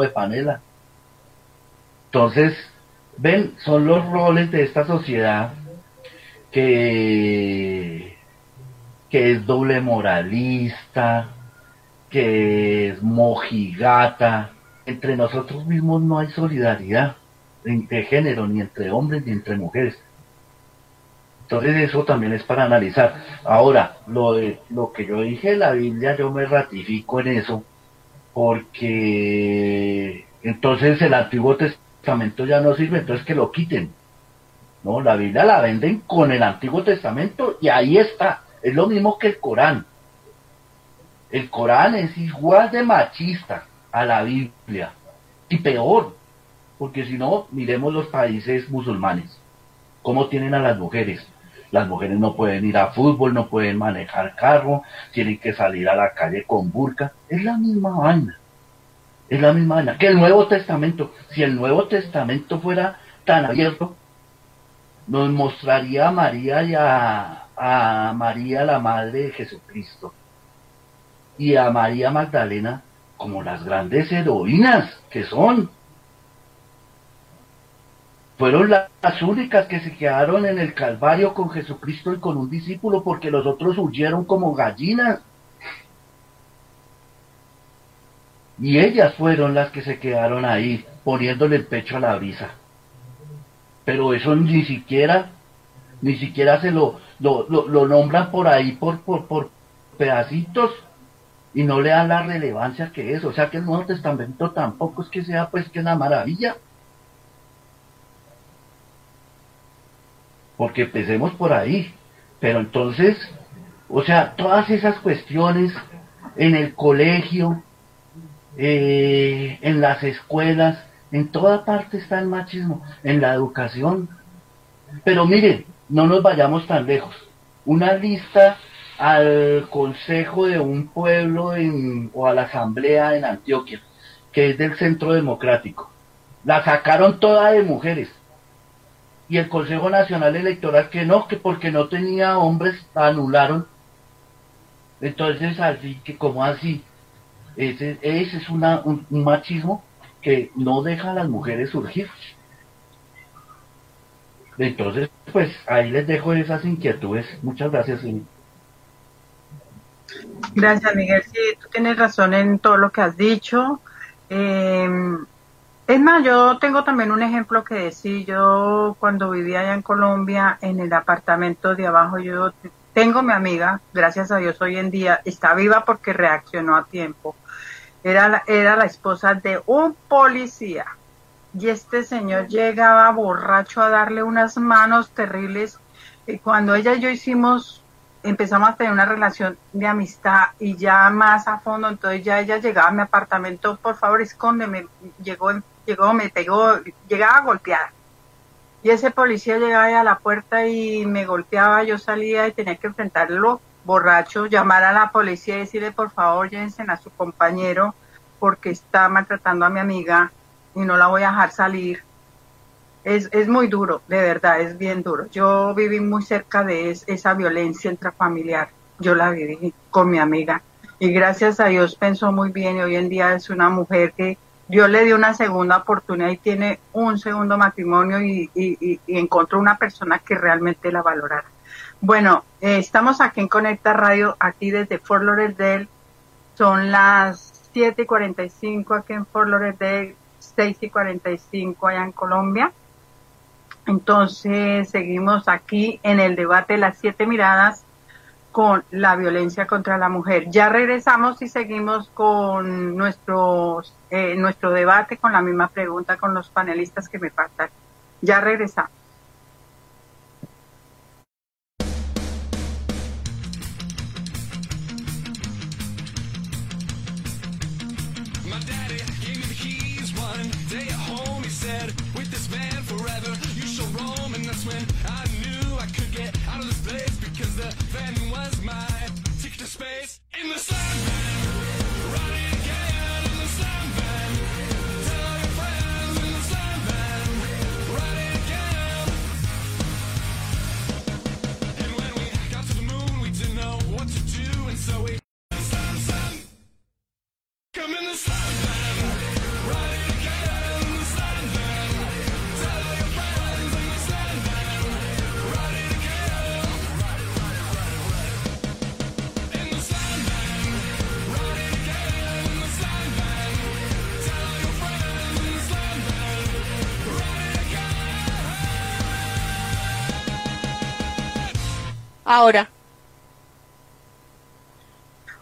Entonces, ven, son los roles de esta sociedad que, que es doble moralista, que es mojigata. Entre nosotros mismos no hay solidaridad de género, ni entre hombres ni entre mujeres. Entonces eso también es para analizar. Ahora, lo, de, lo que yo dije en la Biblia, yo me ratifico en eso, porque entonces el Antiguo Testamento ya no sirve, entonces que lo quiten. No, la Biblia la venden con el Antiguo Testamento y ahí está. Es lo mismo que el Corán. El Corán es igual de machista a la Biblia. Y peor, porque si no, miremos los países musulmanes. ¿Cómo tienen a las mujeres? Las mujeres no pueden ir a fútbol, no pueden manejar carro, tienen que salir a la calle con burka. Es la misma vaina. Es la misma vaina. Que el Nuevo Testamento. Si el Nuevo Testamento fuera tan abierto, nos mostraría a María y a, a María, la Madre de Jesucristo, y a María Magdalena como las grandes heroínas que son. Fueron las únicas que se quedaron en el Calvario con Jesucristo y con un discípulo porque los otros huyeron como gallinas. Y ellas fueron las que se quedaron ahí poniéndole el pecho a la brisa pero eso ni siquiera, ni siquiera se lo, lo, lo, nombran por ahí por, por, por pedacitos y no le dan la relevancia que es. O sea que el Nuevo Testamento tampoco es que sea pues que una maravilla. Porque empecemos por ahí. Pero entonces, o sea, todas esas cuestiones en el colegio, eh, en las escuelas, en toda parte está el machismo, en la educación. Pero miren, no nos vayamos tan lejos. Una lista al consejo de un pueblo en, o a la asamblea en Antioquia, que es del Centro Democrático. La sacaron toda de mujeres. Y el Consejo Nacional Electoral que no, que porque no tenía hombres, anularon. Entonces, así que como así, ese, ese es una, un machismo que no deja a las mujeres surgir. Entonces, pues ahí les dejo esas inquietudes. Muchas gracias. Gracias, Miguel. Sí, tú tienes razón en todo lo que has dicho. Eh, es más, yo tengo también un ejemplo que decir. Yo cuando vivía allá en Colombia, en el apartamento de abajo, yo tengo mi amiga, gracias a Dios hoy en día, está viva porque reaccionó a tiempo era la, era la esposa de un policía. Y este señor llegaba borracho a darle unas manos terribles. Y cuando ella y yo hicimos, empezamos a tener una relación de amistad y ya más a fondo, entonces ya ella llegaba a mi apartamento, por favor, escóndeme. Llegó, llegó, me pegó, llegaba a golpear. Y ese policía llegaba a la puerta y me golpeaba, yo salía y tenía que enfrentarlo borracho, llamar a la policía y decirle por favor llévense a su compañero porque está maltratando a mi amiga y no la voy a dejar salir. Es, es muy duro, de verdad, es bien duro. Yo viví muy cerca de esa violencia intrafamiliar. Yo la viví con mi amiga y gracias a Dios pensó muy bien y hoy en día es una mujer que Dios le dio una segunda oportunidad y tiene un segundo matrimonio y, y, y encontró una persona que realmente la valorara. Bueno, eh, estamos aquí en Conecta Radio, aquí desde Fort Lauderdale. Son las 7 y 45 aquí en Fort Lauderdale, 6 y 45 allá en Colombia. Entonces, seguimos aquí en el debate de las siete miradas con la violencia contra la mujer. Ya regresamos y seguimos con nuestro, eh, nuestro debate, con la misma pregunta con los panelistas que me faltan. Ya regresamos. Ahora.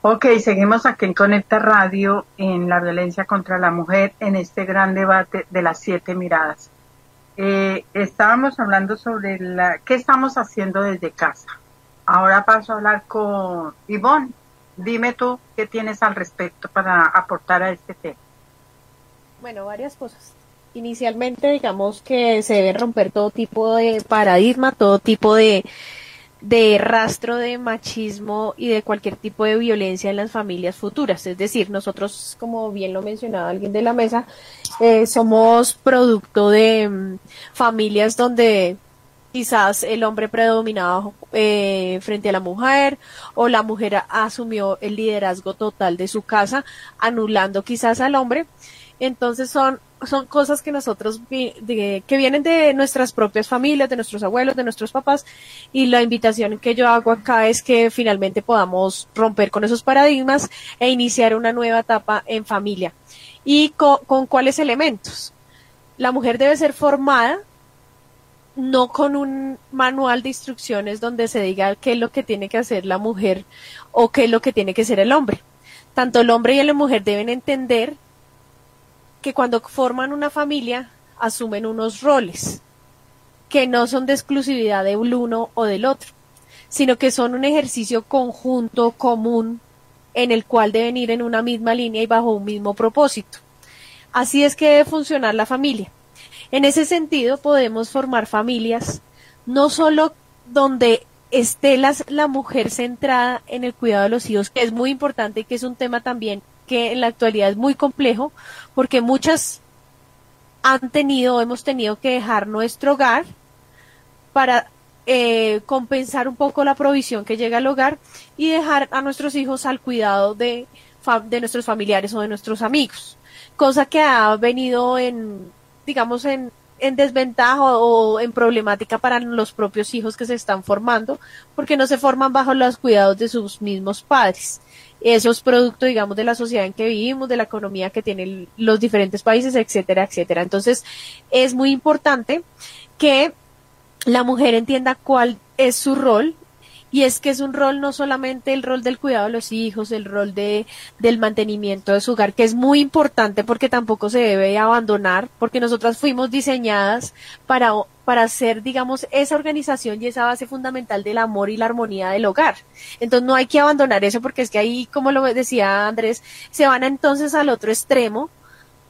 Ok, seguimos aquí en Conecta Radio en la violencia contra la mujer en este gran debate de las siete miradas. Eh, estábamos hablando sobre la, qué estamos haciendo desde casa. Ahora paso a hablar con Ivonne. Dime tú qué tienes al respecto para aportar a este tema. Bueno, varias cosas. Inicialmente, digamos que se debe romper todo tipo de paradigma, todo tipo de, de rastro de machismo y de cualquier tipo de violencia en las familias futuras. Es decir, nosotros, como bien lo mencionaba alguien de la mesa, eh, somos producto de mm, familias donde quizás el hombre predominaba eh, frente a la mujer o la mujer asumió el liderazgo total de su casa, anulando quizás al hombre. Entonces son son cosas que nosotros, que vienen de nuestras propias familias, de nuestros abuelos, de nuestros papás, y la invitación que yo hago acá es que finalmente podamos romper con esos paradigmas e iniciar una nueva etapa en familia. ¿Y con, con cuáles elementos? La mujer debe ser formada no con un manual de instrucciones donde se diga qué es lo que tiene que hacer la mujer o qué es lo que tiene que hacer el hombre. Tanto el hombre y la mujer deben entender que cuando forman una familia asumen unos roles que no son de exclusividad de uno o del otro, sino que son un ejercicio conjunto común en el cual deben ir en una misma línea y bajo un mismo propósito. Así es que debe funcionar la familia. En ese sentido podemos formar familias no solo donde esté la mujer centrada en el cuidado de los hijos, que es muy importante y que es un tema también que en la actualidad es muy complejo porque muchas han tenido, hemos tenido que dejar nuestro hogar para eh, compensar un poco la provisión que llega al hogar y dejar a nuestros hijos al cuidado de, de nuestros familiares o de nuestros amigos, cosa que ha venido en, digamos, en, en desventaja o en problemática para los propios hijos que se están formando, porque no se forman bajo los cuidados de sus mismos padres. Eso es producto, digamos, de la sociedad en que vivimos, de la economía que tienen los diferentes países, etcétera, etcétera. Entonces, es muy importante que la mujer entienda cuál es su rol y es que es un rol no solamente el rol del cuidado de los hijos, el rol de, del mantenimiento de su hogar, que es muy importante porque tampoco se debe abandonar, porque nosotras fuimos diseñadas para, para ser, digamos, esa organización y esa base fundamental del amor y la armonía del hogar. Entonces no hay que abandonar eso porque es que ahí, como lo decía Andrés, se van entonces al otro extremo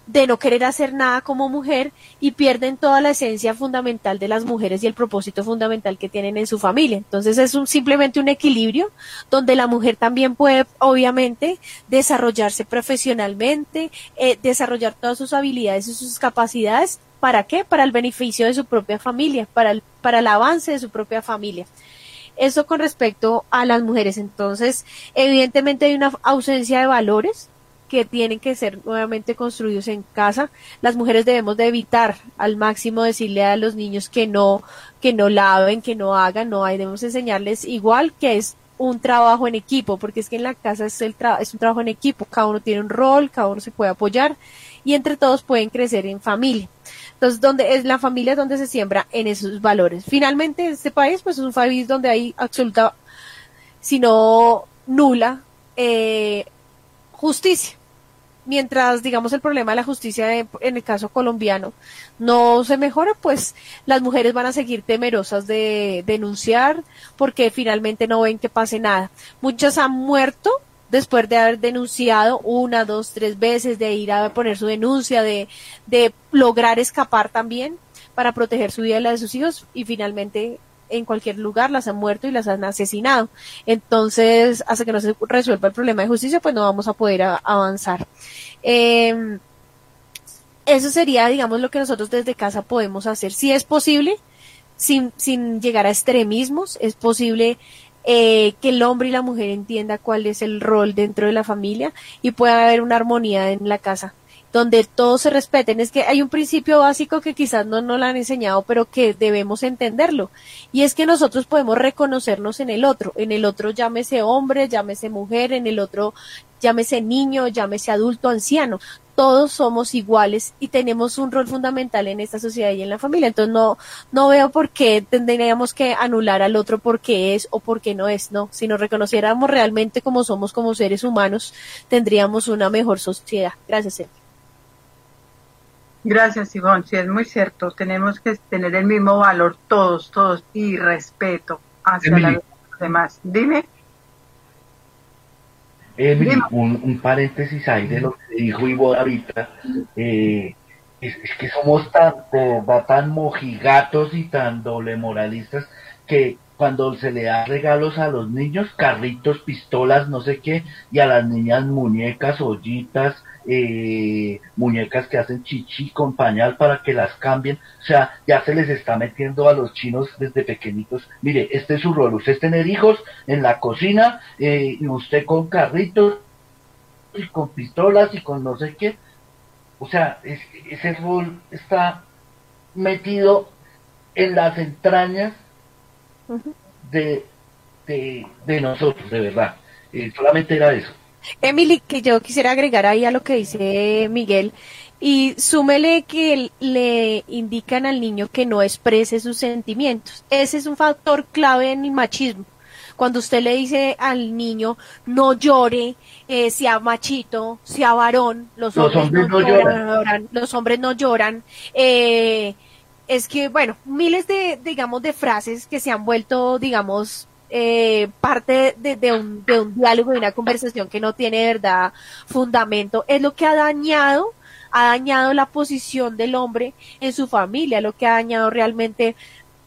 de no querer hacer nada como mujer y pierden toda la esencia fundamental de las mujeres y el propósito fundamental que tienen en su familia. Entonces es un, simplemente un equilibrio donde la mujer también puede, obviamente, desarrollarse profesionalmente, eh, desarrollar todas sus habilidades y sus capacidades. ¿Para qué? Para el beneficio de su propia familia, para para el avance de su propia familia. Eso con respecto a las mujeres. Entonces, evidentemente hay una ausencia de valores que tienen que ser nuevamente construidos en casa. Las mujeres debemos de evitar al máximo decirle a los niños que no, que no laven, que no hagan, no hay, debemos enseñarles igual que es un trabajo en equipo, porque es que en la casa es, el es un trabajo en equipo, cada uno tiene un rol, cada uno se puede apoyar y entre todos pueden crecer en familia. Entonces, donde es la familia donde se siembra en esos valores. Finalmente, este país, pues es un país donde hay absoluta, si no nula, eh, justicia mientras, digamos, el problema de la justicia en el caso colombiano no se mejora, pues las mujeres van a seguir temerosas de denunciar porque finalmente no ven que pase nada. Muchas han muerto después de haber denunciado una, dos, tres veces, de ir a poner su denuncia, de, de lograr escapar también para proteger su vida y la de sus hijos y finalmente en cualquier lugar, las han muerto y las han asesinado. Entonces, hasta que no se resuelva el problema de justicia, pues no vamos a poder avanzar. Em, eso sería, digamos, lo que nosotros desde casa podemos hacer. Si es posible, sin, sin llegar a extremismos, es posible eh, que el hombre y la mujer entienda cuál es el rol dentro de la familia y pueda haber una armonía en la casa donde todos se respeten. Es que hay un principio básico que quizás no nos lo han enseñado, pero que debemos entenderlo. Y es que nosotros podemos reconocernos en el otro. En el otro llámese hombre, llámese mujer, en el otro llámese niño, llámese adulto, anciano, todos somos iguales y tenemos un rol fundamental en esta sociedad y en la familia. Entonces no, no veo por qué tendríamos que anular al otro porque es o porque no es, no. Si nos reconociéramos realmente como somos como seres humanos, tendríamos una mejor sociedad. Gracias. Gracias, Ivonne. Sí, es muy cierto. Tenemos que tener el mismo valor todos, todos, y respeto hacia los demás. Dime. Emily, un, paréntesis ahí de lo que dijo Ivo ahorita. Eh, es, que somos tan, tan mojigatos y tan doble moralistas que cuando se le da regalos a los niños, carritos, pistolas, no sé qué, y a las niñas muñecas, ollitas, eh, muñecas que hacen chichi con pañal para que las cambien. O sea, ya se les está metiendo a los chinos desde pequeñitos. Mire, este es su rol. Usted es tener hijos en la cocina eh, y usted con carritos y con pistolas y con no sé qué. O sea, ese rol está metido en las entrañas de, de, nosotros, de verdad. Eh, solamente era eso. Emily, que yo quisiera agregar ahí a lo que dice Miguel, y súmele que le indican al niño que no exprese sus sentimientos. Ese es un factor clave en el machismo. Cuando usted le dice al niño no llore, eh, sea machito, sea varón, los, hombres, no, lloran. los hombres no lloran. Eh, es que, bueno, miles de, digamos, de frases que se han vuelto, digamos, eh, parte de, un, de un diálogo, de una conversación que no tiene verdad fundamento, es lo que ha dañado, ha dañado la posición del hombre en su familia, lo que ha dañado realmente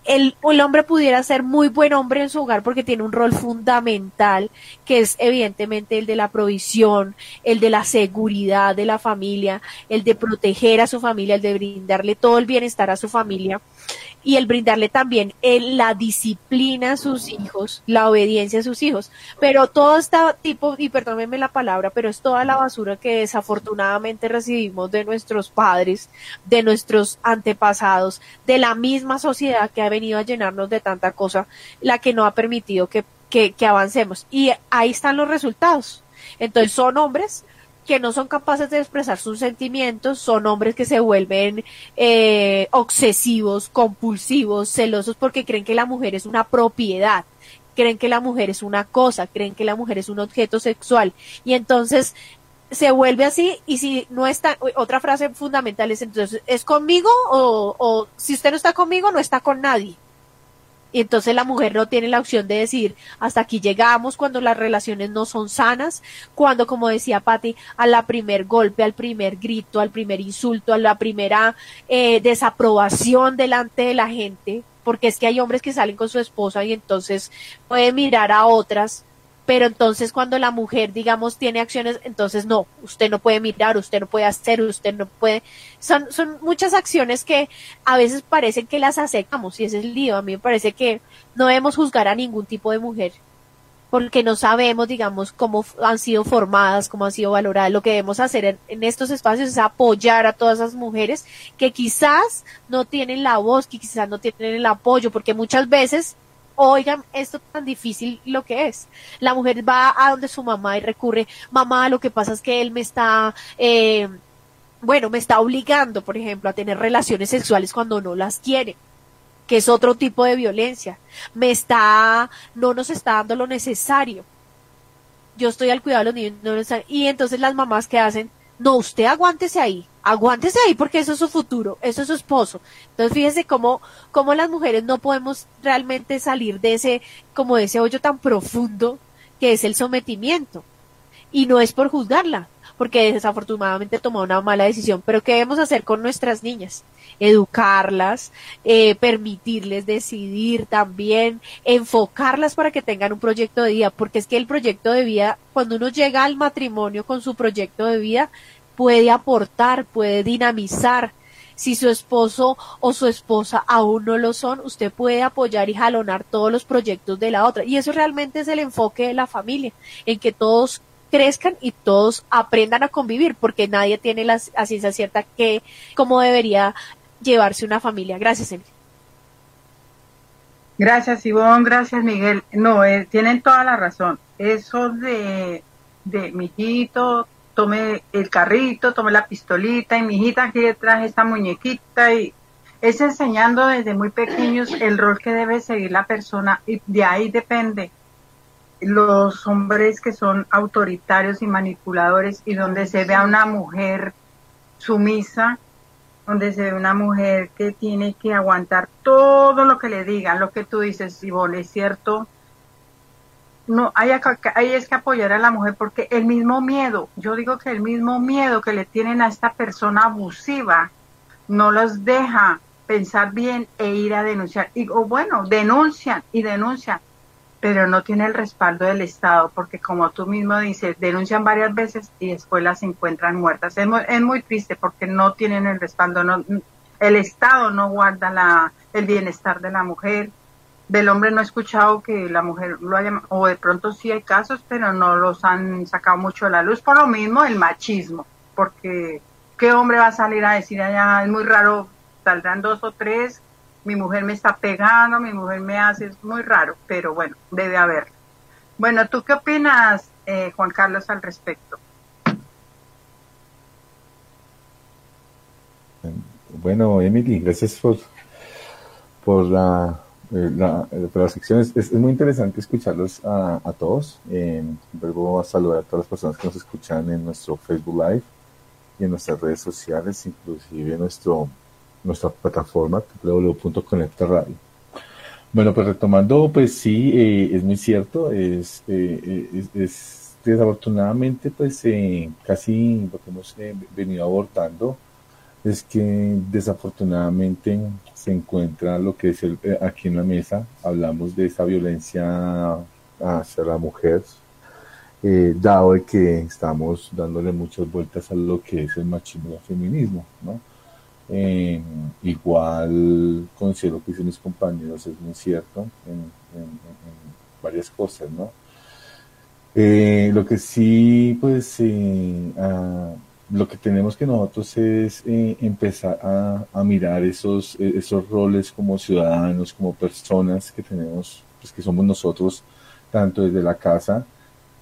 el, el, hombre pudiera ser muy buen hombre en su hogar porque tiene un rol fundamental que es evidentemente el de la provisión, el de la seguridad de la familia, el de proteger a su familia, el de brindarle todo el bienestar a su familia y el brindarle también la disciplina a sus hijos, la obediencia a sus hijos. Pero todo este tipo, y perdónenme la palabra, pero es toda la basura que desafortunadamente recibimos de nuestros padres, de nuestros antepasados, de la misma sociedad que ha venido a llenarnos de tanta cosa, la que no ha permitido que, que, que avancemos. Y ahí están los resultados. Entonces son hombres que no son capaces de expresar sus sentimientos, son hombres que se vuelven eh, obsesivos, compulsivos, celosos porque creen que la mujer es una propiedad, creen que la mujer es una cosa, creen que la mujer es un objeto sexual y entonces se vuelve así y si no está, otra frase fundamental es entonces, ¿es conmigo o, o si usted no está conmigo no está con nadie? Y entonces la mujer no tiene la opción de decir, hasta aquí llegamos cuando las relaciones no son sanas, cuando, como decía Patti, a la primer golpe, al primer grito, al primer insulto, a la primera eh, desaprobación delante de la gente, porque es que hay hombres que salen con su esposa y entonces pueden mirar a otras pero entonces cuando la mujer, digamos, tiene acciones, entonces no, usted no puede mirar, usted no puede hacer, usted no puede, son, son muchas acciones que a veces parecen que las aceptamos y ese es el lío, a mí me parece que no debemos juzgar a ningún tipo de mujer porque no sabemos, digamos, cómo han sido formadas, cómo han sido valoradas. Lo que debemos hacer en, estos espacios es apoyar a todas esas mujeres que quizás no tienen la voz, que quizás no tienen el apoyo, porque muchas veces oigan, esto tan difícil lo que es. La mujer va a donde su mamá y recurre, mamá, lo que pasa es que él me está, eh, bueno, me está obligando, por ejemplo, a tener relaciones sexuales cuando no las quiere que es otro tipo de violencia. Me está, no nos está dando lo necesario. Yo estoy al cuidado de los niños, no y entonces las mamás que hacen, no, usted aguántese ahí, aguántese ahí porque eso es su futuro, eso es su esposo. Entonces fíjese cómo, cómo las mujeres no podemos realmente salir de ese, como de ese hoyo tan profundo que es el sometimiento. Y no es por juzgarla, porque desafortunadamente tomó una mala decisión, pero ¿qué debemos hacer con nuestras niñas? Educarlas, eh, permitirles decidir también, enfocarlas para que tengan un proyecto de vida, porque es que el proyecto de vida, cuando uno llega al matrimonio con su proyecto de vida, puede aportar, puede dinamizar. Si su esposo o su esposa aún no lo son, usted puede apoyar y jalonar todos los proyectos de la otra. Y eso realmente es el enfoque de la familia, en que todos crezcan y todos aprendan a convivir, porque nadie tiene la, ciencia cierta que cómo debería llevarse una familia. Gracias, Emily. Gracias, Ivonne. Gracias, Miguel. No, eh, tienen toda la razón. Eso de de mijito, tome el carrito, tome la pistolita y mijita aquí detrás esta muñequita y es enseñando desde muy pequeños el rol que debe seguir la persona y de ahí depende los hombres que son autoritarios y manipuladores y donde se ve a una mujer sumisa, donde se ve una mujer que tiene que aguantar todo lo que le digan, lo que tú dices, Ivonne, es cierto. No, hay, hay es que apoyar a la mujer porque el mismo miedo, yo digo que el mismo miedo que le tienen a esta persona abusiva no los deja pensar bien e ir a denunciar. Y, o bueno, denuncian y denuncian pero no tiene el respaldo del Estado, porque como tú mismo dices, denuncian varias veces y después las encuentran muertas. Es muy, es muy triste porque no tienen el respaldo, no, el Estado no guarda la, el bienestar de la mujer. Del hombre no he escuchado que la mujer lo haya, o de pronto sí hay casos, pero no los han sacado mucho a la luz. Por lo mismo, el machismo, porque ¿qué hombre va a salir a decir allá? Es muy raro, saldrán dos o tres mi mujer me está pegando, mi mujer me hace, es muy raro, pero bueno, debe haber. Bueno, ¿tú qué opinas, eh, Juan Carlos, al respecto? Bueno, Emily, gracias por, por la, eh, la, eh, por las secciones. Es, muy interesante escucharlos a, a todos. Eh, luego a saludar a todas las personas que nos escuchan en nuestro Facebook Live y en nuestras redes sociales, inclusive en nuestro nuestra plataforma www.conecta Bueno, pues retomando, pues sí, eh, es muy cierto, es, eh, es, desafortunadamente, pues eh, casi lo que hemos venido abordando es que desafortunadamente se encuentra lo que es el, aquí en la mesa, hablamos de esa violencia hacia la mujer, dado de que estamos dándole muchas vueltas a lo que es el machismo y el feminismo, ¿no? Eh, igual considero que dicen mis compañeros es muy cierto en, varias cosas, ¿no? Eh, lo que sí, pues, eh, ah, lo que tenemos que nosotros es eh, empezar a, mirar esos, esos roles como ciudadanos, como personas que tenemos, pues que somos nosotros, tanto desde la casa,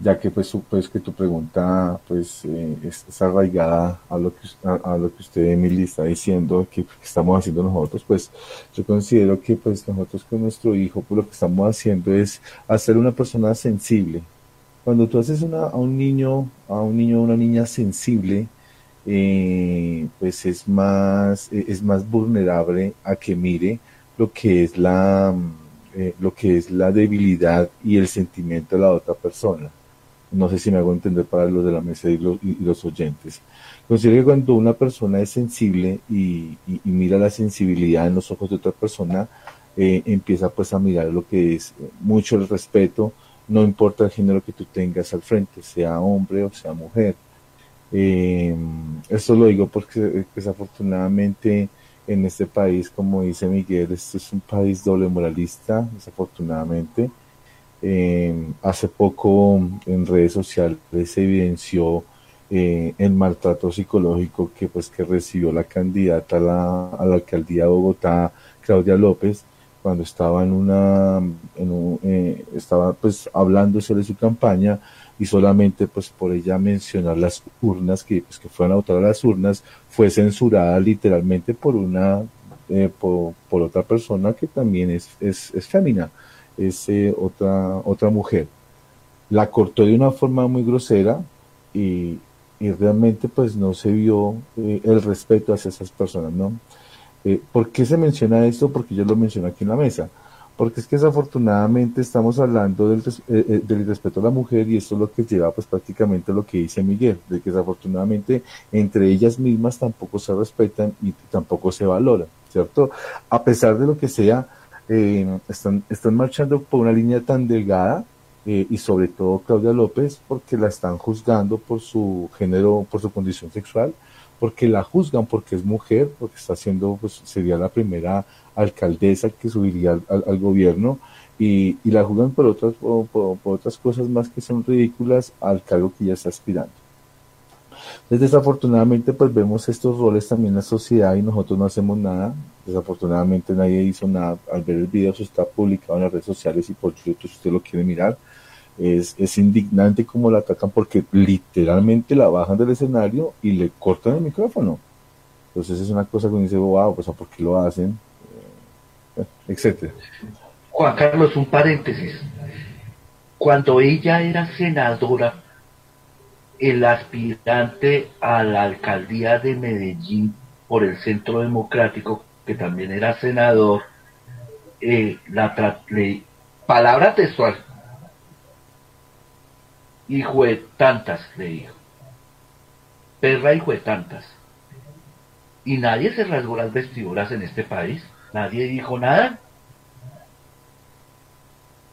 ya que pues, pues que tu pregunta pues eh, es, arraigada a lo que a, lo que usted Emily está diciendo que, estamos haciendo nosotros pues yo considero que pues nosotros con nuestro hijo pues lo que estamos haciendo es hacer una persona sensible. Cuando tú haces una, a un niño a un niño o una niña sensible eh, pues es más es más vulnerable a que mire lo que es la eh, lo que es la debilidad y el sentimiento de la otra persona no sé si me hago entender para los de la mesa y los, oyentes. Considero que cuando una persona es sensible y, mira la sensibilidad en los ojos de otra persona, eh, empieza pues a mirar lo que es mucho el respeto, no importa el género que tú tengas al frente, sea hombre o sea mujer. Eh, esto lo digo porque desafortunadamente en este país, como dice Miguel, este es un país doble moralista, desafortunadamente. Eh, hace poco en redes sociales se evidenció eh, el maltrato psicológico que pues que recibió la candidata a la, alcaldía de Bogotá, Claudia López, cuando estaba en una, en eh, estaba pues hablando sobre su campaña y solamente pues por ella mencionar las urnas que pues que fueron a votar a las urnas fue censurada literalmente por una por, por, otra persona que también es, es, es es otra, otra mujer. La cortó de una forma muy grosera y, y realmente pues no se vio eh, el respeto hacia esas personas, ¿no? Eh, ¿Por qué se menciona esto? Porque yo lo menciono aquí en la mesa. Porque es que desafortunadamente estamos hablando del, eh, del respeto a la mujer y esto es lo que lleva pues prácticamente a lo que dice Miguel, de que desafortunadamente entre ellas mismas tampoco se respetan y tampoco se valoran, ¿cierto? A pesar de lo que sea, eh, están, están marchando por una línea tan delgada eh, y sobre todo Claudia López porque la están juzgando por su género, por su condición sexual, porque la juzgan porque es mujer, porque está haciendo, pues sería la primera alcaldesa que subiría al, gobierno y, y, la juzgan por otras, por, por, otras cosas más que son ridículas al cargo que ella está aspirando. Entonces, desafortunadamente, pues vemos estos roles también en la sociedad y nosotros no hacemos nada. Desafortunadamente nadie hizo nada. Al ver el video, eso está publicado en las redes sociales y por YouTube, si usted lo quiere mirar. Es, es indignante como la atacan porque literalmente la bajan del escenario y le cortan el micrófono. Entonces es una cosa que uno dice, wow, pues ¿por qué lo hacen? Eh, etcétera. Juan Carlos, un paréntesis. Cuando ella era senadora, el aspirante a la alcaldía de Medellín por el Centro Democrático, que también era senador, eh, la palabra textual, hijo de tantas, le dijo. Perra hijo de tantas. Y nadie se rasgó las vestiduras en este país. Nadie dijo nada.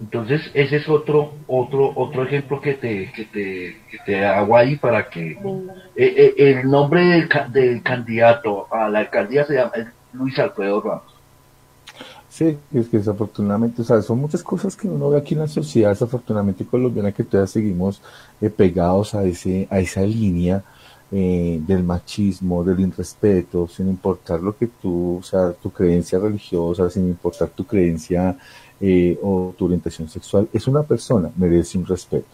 Entonces, ese es otro, otro, otro ejemplo que te, que te, que te hago ahí para que eh, eh, el nombre del, del, candidato a la alcaldía se llama Luis Alfredo Ramos. Sí, es que desafortunadamente, o sea, son muchas cosas que uno ve aquí en la sociedad, desafortunadamente colombiana, que todavía seguimos eh, pegados a ese, a esa línea eh, del machismo, del irrespeto, sin importar lo que tú, o sea, tu creencia religiosa, sin importar tu creencia eh, o tu orientación sexual, es una persona, merece un respeto.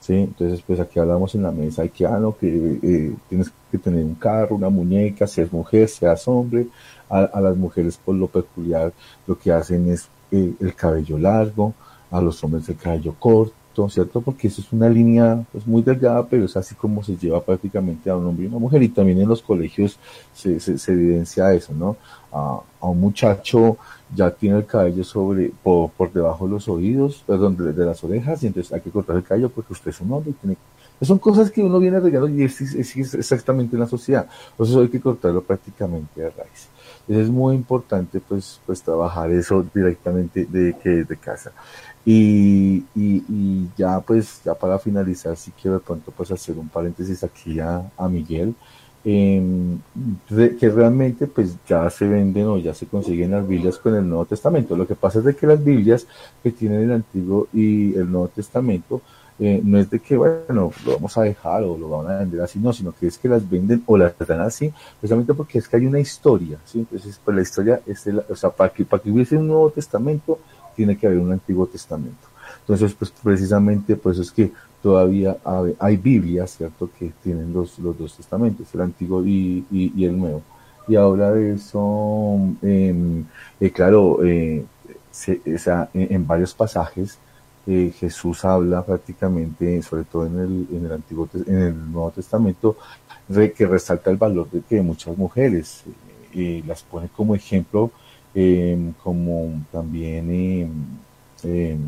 ¿sí? Entonces, pues aquí hablamos en la mesa, hay que, ah, no, que tienes que tener un carro, una muñeca, seas mujer, seas hombre, a, las mujeres por lo peculiar lo que hacen es eh, el cabello largo, a los hombres el cabello corto, ¿cierto? Porque eso es una línea pues, muy delgada, pero es así como se lleva prácticamente a un hombre y una mujer. Y también en los colegios se, se, evidencia eso, ¿no? A, un muchacho ya tiene el cabello sobre por, por debajo de los oídos, perdón, de, las orejas, y entonces hay que cortar el cabello porque usted es un hombre y tiene son cosas que uno viene regalo y es, exactamente en la sociedad. Entonces hay que cortarlo prácticamente de raíz es muy importante pues, pues trabajar eso directamente de casa. Y, y, ya pues, ya para finalizar, sí quiero de pronto pues hacer un paréntesis aquí a, a Miguel, em, que realmente pues ya se venden o ya se consiguen las Biblias con el Nuevo Testamento. Lo que pasa es de que las Biblias que tienen el Antiguo y el Nuevo Testamento, eh, no es de que, bueno, lo vamos a dejar o lo van a vender así, no, sino que es que las venden o las dan así, precisamente porque es que hay una historia, ¿sí? Entonces, pues la historia es, o sea, para que, para que hubiese un Nuevo Testamento, tiene que haber un Antiguo Testamento. Entonces, pues precisamente, pues es que todavía hay, Biblias, ¿cierto?, que tienen los, los dos testamentos, el Antiguo y, y, el Nuevo. Y ahora de eso, eh, eh, claro, eh, o sea, en varios pasajes, Jesús habla prácticamente, sobre todo en el, en el Antiguo, en el Nuevo Testamento, que resalta el valor de que muchas mujeres eh, las pone como ejemplo, em, como también em, em,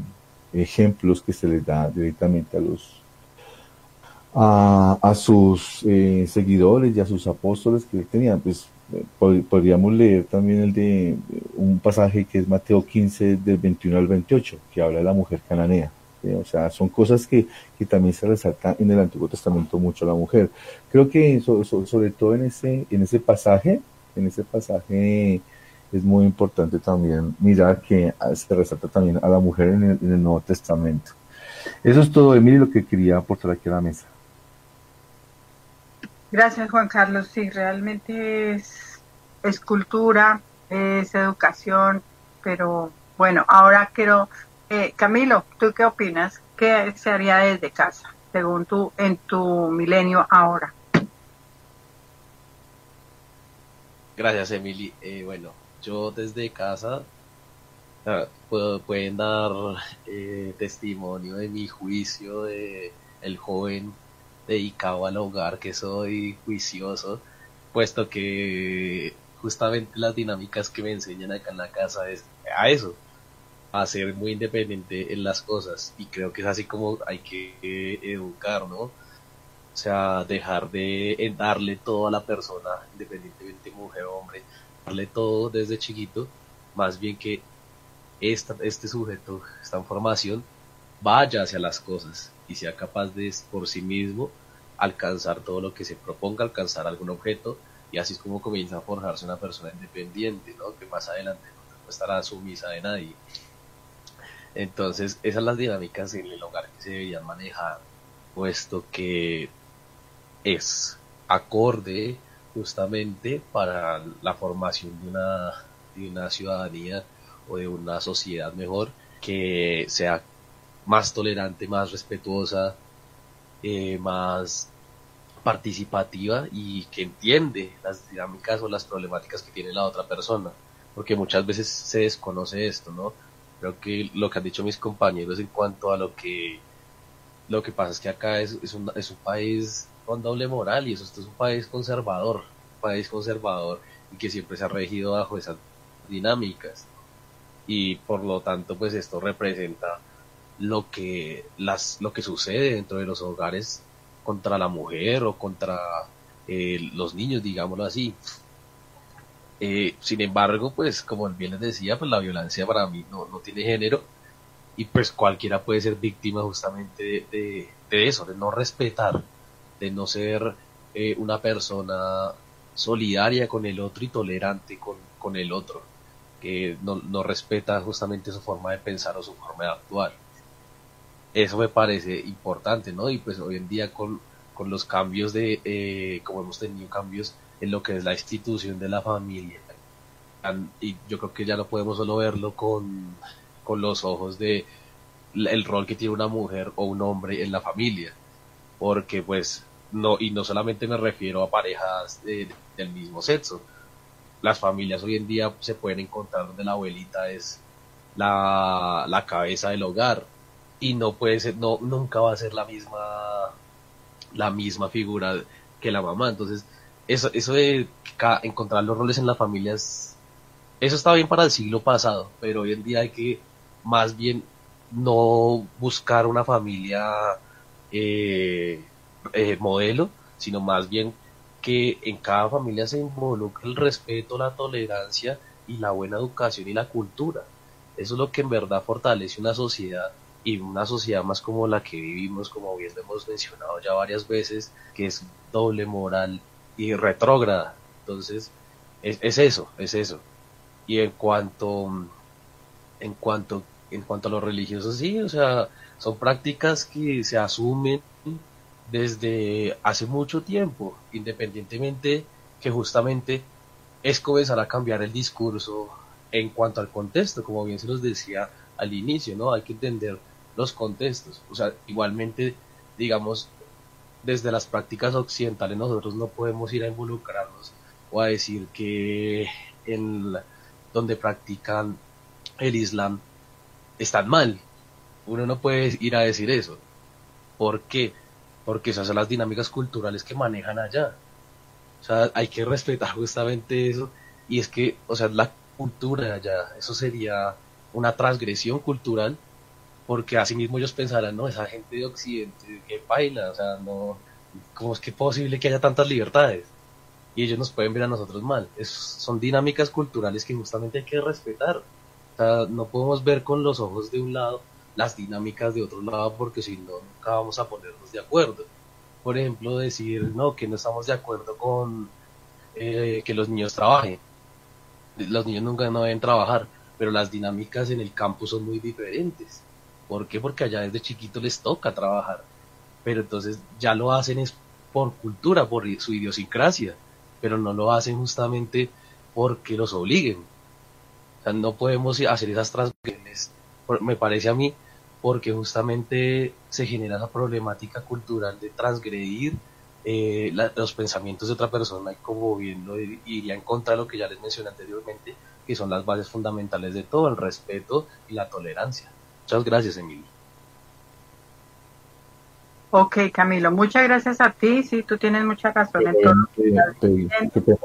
ejemplos que se les da directamente a los a, a sus eh, seguidores y a sus apóstoles que tenían, pues podríamos leer también el de un pasaje que es Mateo 15 del 21 al 28, que habla de la mujer cananea. O sea, son cosas que, que, también se resaltan en el Antiguo Testamento mucho a la mujer. Creo que sobre todo en ese, en ese pasaje, en ese pasaje es muy importante también mirar que se resalta también a la mujer en el, en el Nuevo Testamento. Eso es todo, Emilio, lo que quería aportar aquí a la mesa. Gracias, Juan Carlos. Sí, realmente es, es cultura, es educación, pero bueno, ahora quiero, eh, Camilo, ¿tú qué opinas? ¿Qué se haría desde casa, según tú, en tu milenio ahora? Gracias, Emily. Eh, bueno, yo desde casa puedo, pueden dar eh, testimonio de mi juicio de el joven dedicado al hogar, que soy juicioso, puesto que justamente las dinámicas que me enseñan acá en la casa es a eso, a ser muy independiente en las cosas. Y creo que es así como hay que educar, ¿no? O sea, dejar de darle todo a la persona, independientemente mujer o hombre, darle todo desde chiquito, más bien que esta, este sujeto, esta formación, vaya hacia las cosas y sea capaz de por sí mismo alcanzar todo lo que se proponga, alcanzar algún objeto y así es como comienza a forjarse una persona independiente, ¿no? que más adelante no estará sumisa de nadie. Entonces, esas son las dinámicas en el hogar que se deberían manejar, puesto que es acorde justamente para la formación de una, de una ciudadanía o de una sociedad mejor que sea más tolerante, más respetuosa, eh, más participativa y que entiende las dinámicas o las problemáticas que tiene la otra persona, porque muchas veces se desconoce esto, ¿no? Creo que lo que han dicho mis compañeros en cuanto a lo que lo que pasa es que acá es, es, un, es un país con doble moral y eso esto es un país conservador, un país conservador y que siempre se ha regido bajo esas dinámicas y por lo tanto pues esto representa lo que las lo que sucede dentro de los hogares contra la mujer o contra eh, los niños digámoslo así eh, sin embargo pues como bien les decía pues la violencia para mí no, no tiene género y pues cualquiera puede ser víctima justamente de, eso de no respetar de no ser eh, una persona solidaria con el otro y tolerante con, con el otro que no, no respeta justamente su forma de pensar o su forma de actuar. Eso me parece importante, ¿no? Y pues hoy en día con, con los cambios de, eh, como hemos tenido cambios en lo que es la institución de la familia, y yo creo que ya no podemos solo verlo con, con los ojos de el rol que tiene una mujer o un hombre en la familia, porque pues no, y no solamente me refiero a parejas del mismo sexo, las familias hoy en día se pueden encontrar donde la abuelita es la, la cabeza del hogar y no puede ser, no, nunca va a ser la misma, la misma figura que la mamá. Entonces, eso, eso de encontrar los roles en las familias, eso está bien para el siglo pasado, pero hoy en día hay que más bien no buscar una familia eh, eh, modelo, sino más bien que en cada familia se involucre el respeto, la tolerancia y la buena educación y la cultura. Eso es lo que en verdad fortalece una sociedad y una sociedad más como la que vivimos, como bien hemos mencionado ya varias veces, que es doble moral y retrógrada. Entonces, es, es eso, es eso. Y en cuanto, en cuanto, en cuanto a los religiosos, sí, o sea, son prácticas que se asumen desde hace mucho tiempo, independientemente que justamente es comenzar a cambiar el discurso en cuanto al contexto, como bien se nos decía al inicio, ¿no? Hay que entender los contextos. O sea, igualmente, digamos, desde las prácticas occidentales nosotros no podemos ir a involucrarnos o a decir que en donde practican el Islam están mal. Uno no puede ir a decir eso. ¿Por qué? porque esas son las dinámicas culturales que manejan allá. O sea, hay que respetar justamente eso. Y es que, o sea, la cultura allá, eso sería una transgresión cultural, porque así mismo ellos pensarán, no, esa gente de Occidente, que baila, o sea, no, ¿cómo es que posible que haya tantas libertades? Y ellos nos pueden ver a nosotros mal. Es, son dinámicas culturales que justamente hay que respetar. O sea, no podemos ver con los ojos de un lado las dinámicas de otro lado porque si no nunca vamos a ponernos de acuerdo. Por ejemplo, decir no que no estamos de acuerdo con eh, que los niños trabajen. Los niños nunca no deben trabajar, pero las dinámicas en el campo son muy diferentes. ¿Por qué? Porque allá desde chiquito les toca trabajar. Pero entonces ya lo hacen es por cultura, por su idiosincrasia, pero no lo hacen justamente porque los obliguen. O sea, no podemos hacer esas transgresiones me parece a mí, porque justamente se genera la problemática cultural de transgredir eh, los pensamientos de otra persona y como bien lo iría en contra de lo que ya les mencioné anteriormente, que son las bases fundamentales de todo, el respeto y la tolerancia. Muchas gracias, Emilio. Ok, Camilo, muchas gracias a ti. Sí, tú tienes mucha razón en todo. Qué pena,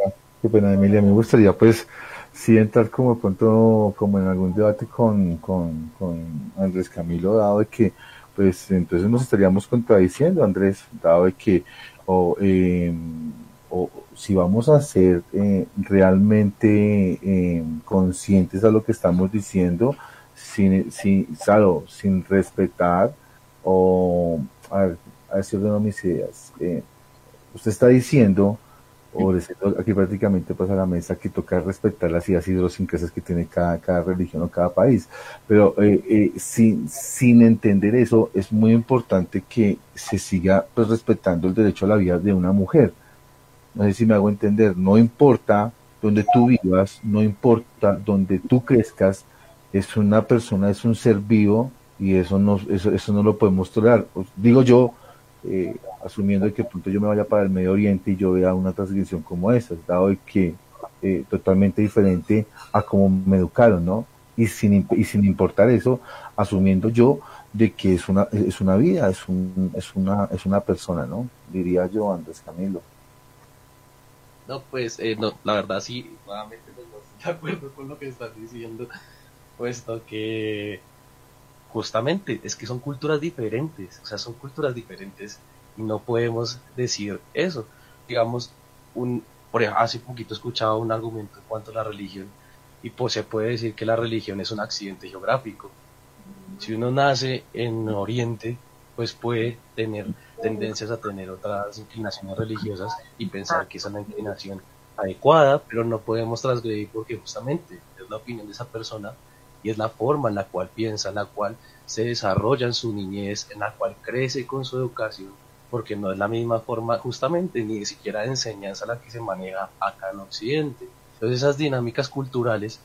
qué pena, Emilia. Me gustaría, pues, sí entrar como pronto como en algún debate con, con, con Andrés Camilo, dado de que pues entonces nos estaríamos contradiciendo, Andrés, dado de que o, eh, o si vamos a ser eh, realmente eh, conscientes a lo que estamos diciendo, sin, sin, sin respetar o a ver, a decir de mis ideas. Eh, usted está diciendo o aquí prácticamente pasa la mesa que toca respetar las ideas idiosincrasias que tiene cada, cada religión o cada país. Pero eh, eh, sin, sin entender eso, es muy importante que se siga pues, respetando el derecho a la vida de una mujer. No sé si me hago entender, no importa donde tú vivas, no importa donde tú crezcas, es una persona, es un ser vivo y eso no, eso, eso no lo podemos tolerar. Digo yo, eh, asumiendo que pronto yo me vaya para el Medio Oriente y yo vea una transgresión como esa, dado que eh, totalmente diferente a cómo me educaron, ¿no? Y sin, y sin importar eso, asumiendo yo de que es una, es una vida, es, un, es, una, es una persona, ¿no? Diría yo, Andrés Camilo. No, pues, eh, no, la verdad sí, nuevamente pues, no estoy de acuerdo con lo que estás diciendo, puesto que justamente es que son culturas diferentes, o sea, son culturas diferentes y no podemos decir eso. Digamos, un, por ejemplo, hace poquito escuchaba un argumento en cuanto a la religión y pues se puede decir que la religión es un accidente geográfico. Si uno nace en Oriente, pues puede tener tendencias a tener otras inclinaciones religiosas y pensar que es la inclinación adecuada, pero no podemos transgredir porque justamente es la opinión de esa persona y es la forma en la cual piensa, en la cual se desarrolla en su niñez, en la cual crece con su educación, porque no es la misma forma justamente ni siquiera de enseñanza la que se maneja acá en Occidente. Entonces esas dinámicas culturales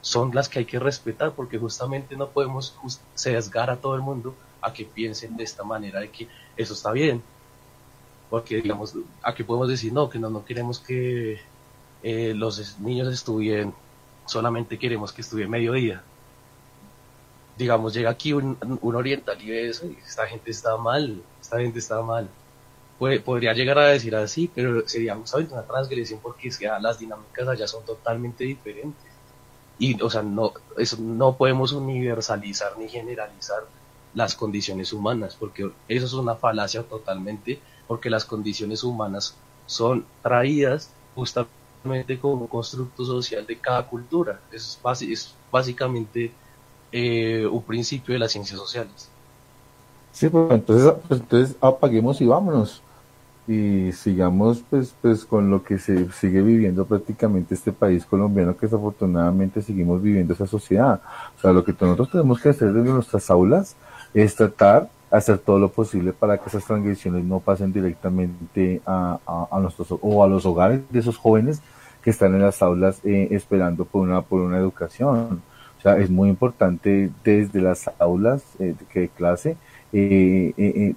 son las que hay que respetar porque justamente no podemos sesgar a todo el mundo a que piensen de esta manera de que eso está bien. Porque digamos, aquí podemos decir no, que no, no queremos que eh, los niños estudien, solamente queremos que estudien mediodía digamos, llega aquí un, oriental y ve eso y esta gente está mal, esta gente está mal. podría llegar a decir así, pero sería justamente una transgresión porque es que, las dinámicas allá son totalmente diferentes. Y, o sea, no, eso, no podemos universalizar ni generalizar las condiciones humanas, porque eso es una falacia totalmente, porque las condiciones humanas son traídas justamente como constructo social de cada cultura. es, es básicamente eh, un principio de las ciencias sociales. Sí, pues entonces, pues, entonces apaguemos y vámonos y sigamos pues pues con lo que se sigue viviendo prácticamente este país colombiano que desafortunadamente seguimos viviendo esa sociedad. O sea, lo que nosotros tenemos que hacer desde nuestras aulas es tratar hacer todo lo posible para que esas transgresiones no pasen directamente a, a, nuestros o a los hogares de esos jóvenes que están en las aulas eh, esperando por una por una educación. O sea, es muy importante desde las aulas eh, de clase eh, eh,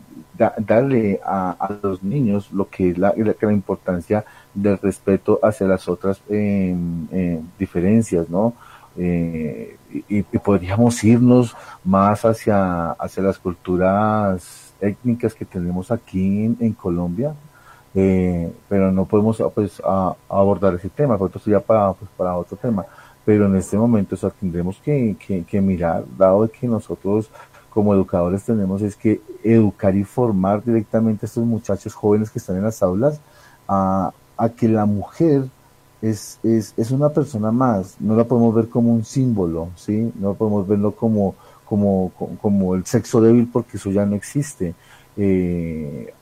darle a, los niños lo que es la, la, importancia del respeto hacia las otras em, diferencias, ¿no? Y, podríamos irnos más hacia, hacia las culturas étnicas que tenemos aquí en, Colombia, pero no podemos pues, abordar ese tema, porque esto sería para, pues, para otro tema pero en este momento o tendremos que, que, mirar, dado que nosotros como educadores tenemos es que educar y formar directamente a estos muchachos jóvenes que están en las aulas a, a que la mujer es, es, es, una persona más, no la podemos ver como un símbolo, ¿sí? No podemos verlo como, como, como el sexo débil porque eso ya no existe. Eh,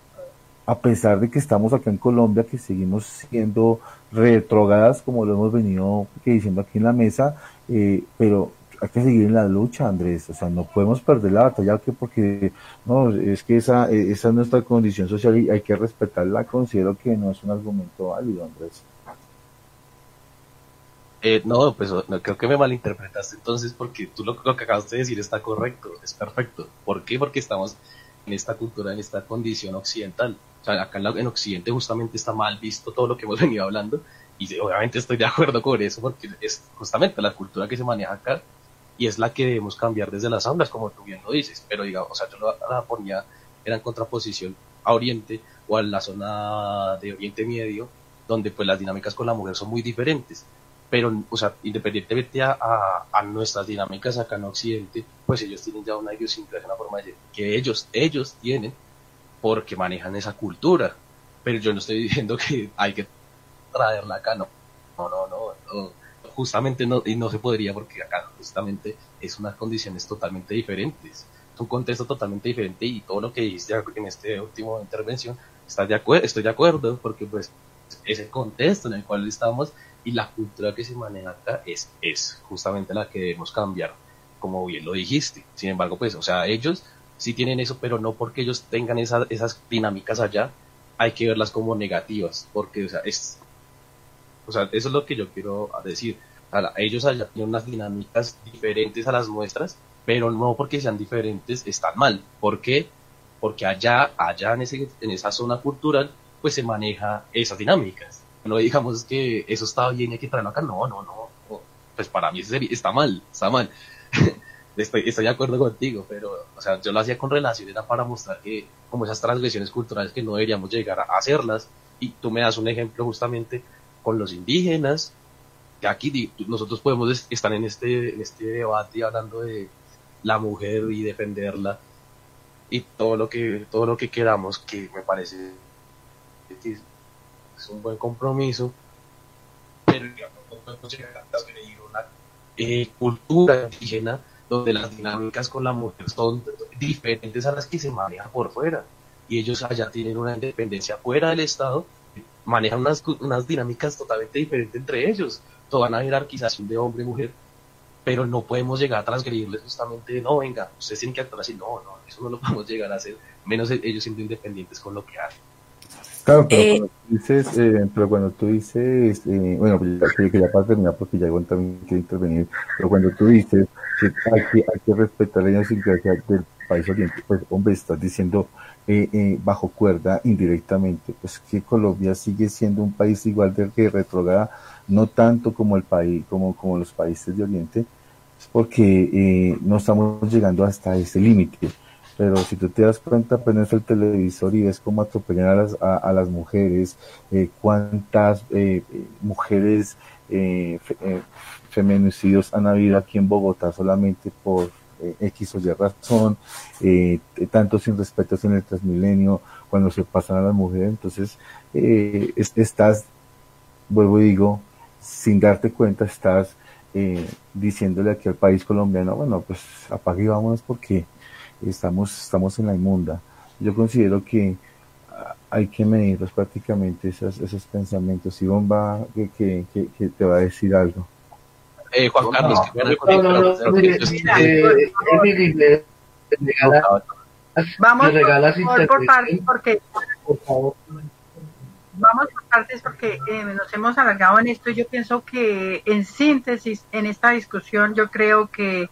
a pesar de que estamos acá en Colombia, que seguimos siendo retrogadas, como lo hemos venido diciendo aquí en la mesa, eh, pero hay que seguir en la lucha, Andrés, o sea, no podemos perder la batalla porque no, es que esa, esa es nuestra condición social y hay que respetarla, considero que no es un argumento válido, Andrés. Eh, no, pues no, creo que me malinterpretaste entonces porque tú lo, lo que acabas de decir está correcto, es perfecto. ¿Por qué? Porque estamos en esta cultura, en esta condición occidental. O sea, acá en, Occidente justamente está mal visto todo lo que hemos venido hablando y obviamente estoy de acuerdo con eso porque es justamente la cultura que se maneja acá y es la que debemos cambiar desde las aulas, como tú bien lo dices, pero digamos, o sea, yo la ponía, era en contraposición a Oriente o a la zona de Oriente Medio, donde pues las dinámicas con la mujer son muy diferentes pero, o sea, independientemente a, a, nuestras dinámicas acá en Occidente, pues ellos tienen ya una idiosincrasia, una forma de que ellos, ellos tienen porque manejan esa cultura. Pero yo no estoy diciendo que hay que traerla acá, no. No, no, no. Justamente no, y no se podría porque acá justamente es unas condiciones totalmente diferentes. Es un contexto totalmente diferente y todo lo que dijiste en esta última intervención, está de estoy de acuerdo porque pues es el contexto en el cual estamos y la cultura que se maneja acá es, es justamente la que debemos cambiar, como bien lo dijiste. Sin embargo, pues, o sea, ellos sí tienen eso, pero no porque ellos tengan esa, esas dinámicas allá, hay que verlas como negativas, porque, o sea, es, o sea, eso es lo que yo quiero decir. ellos allá tienen unas dinámicas diferentes a las nuestras, pero no porque sean diferentes están mal. ¿Por qué? Porque allá, allá en, ese, en esa zona cultural, pues se maneja esas dinámicas. No digamos que eso está bien y hay que traerlo acá, no, no, no, pues para mí está mal, está mal. estoy, estoy de acuerdo contigo, pero, o sea, yo lo hacía con relación, era para mostrar que, como esas transgresiones culturales que no deberíamos llegar a hacerlas, y tú me das un ejemplo justamente con los indígenas, que aquí nosotros podemos estar en este, en este debate hablando de la mujer y defenderla y todo lo que todo lo que queramos que me parece es un buen compromiso pero no podemos llegar a una eh, cultura indígena donde las dinámicas con la mujer son diferentes a las que se manejan por fuera y ellos allá tienen una independencia fuera del Estado manejan unas, unas dinámicas totalmente diferentes entre ellos toda una jerarquización de hombre y mujer pero no podemos llegar a transgredirles justamente, no, venga, ustedes tienen que actuar así, no, no, eso no lo podemos llegar a hacer, menos ellos siendo independientes con lo que hacen. Claro, pero, eh, cuando, tú dices, eh, pero cuando tú dices, eh, bueno, pues que ya para terminar porque ya igual también quiero intervenir, pero cuando tú dices que hay que, hay que respetar la idiosincrasia del país oriente, pues hombre, estás diciendo eh, eh, bajo cuerda indirectamente, pues que Colombia sigue siendo un país igual de que retrograda no tanto como el país, como, como los países de Oriente, porque eh, no estamos llegando hasta ese límite. Pero si tú te das cuenta, prendes el televisor y ves cómo atropellan a las, a, las mujeres, eh, cuántas eh, mujeres eh, feminicidios han habido aquí en Bogotá solamente por X o Y razón, tanto sin respeto en el Transmilenio, cuando se pasan a las mujeres, entonces estás, vuelvo y digo, sin darte cuenta estás eh, diciéndole aquí al país colombiano, bueno, pues apague y vámonos porque estamos, estamos en la inmunda. Yo considero que hay que medirlos prácticamente esos, esos pensamientos. Y bomba que, que, que, te va a decir algo. Eh, Juan Carlos, Vamos por, por, porque por favor vamos por partes porque eh, nos hemos alargado en esto. Yo pienso que en síntesis, en esta discusión, yo creo que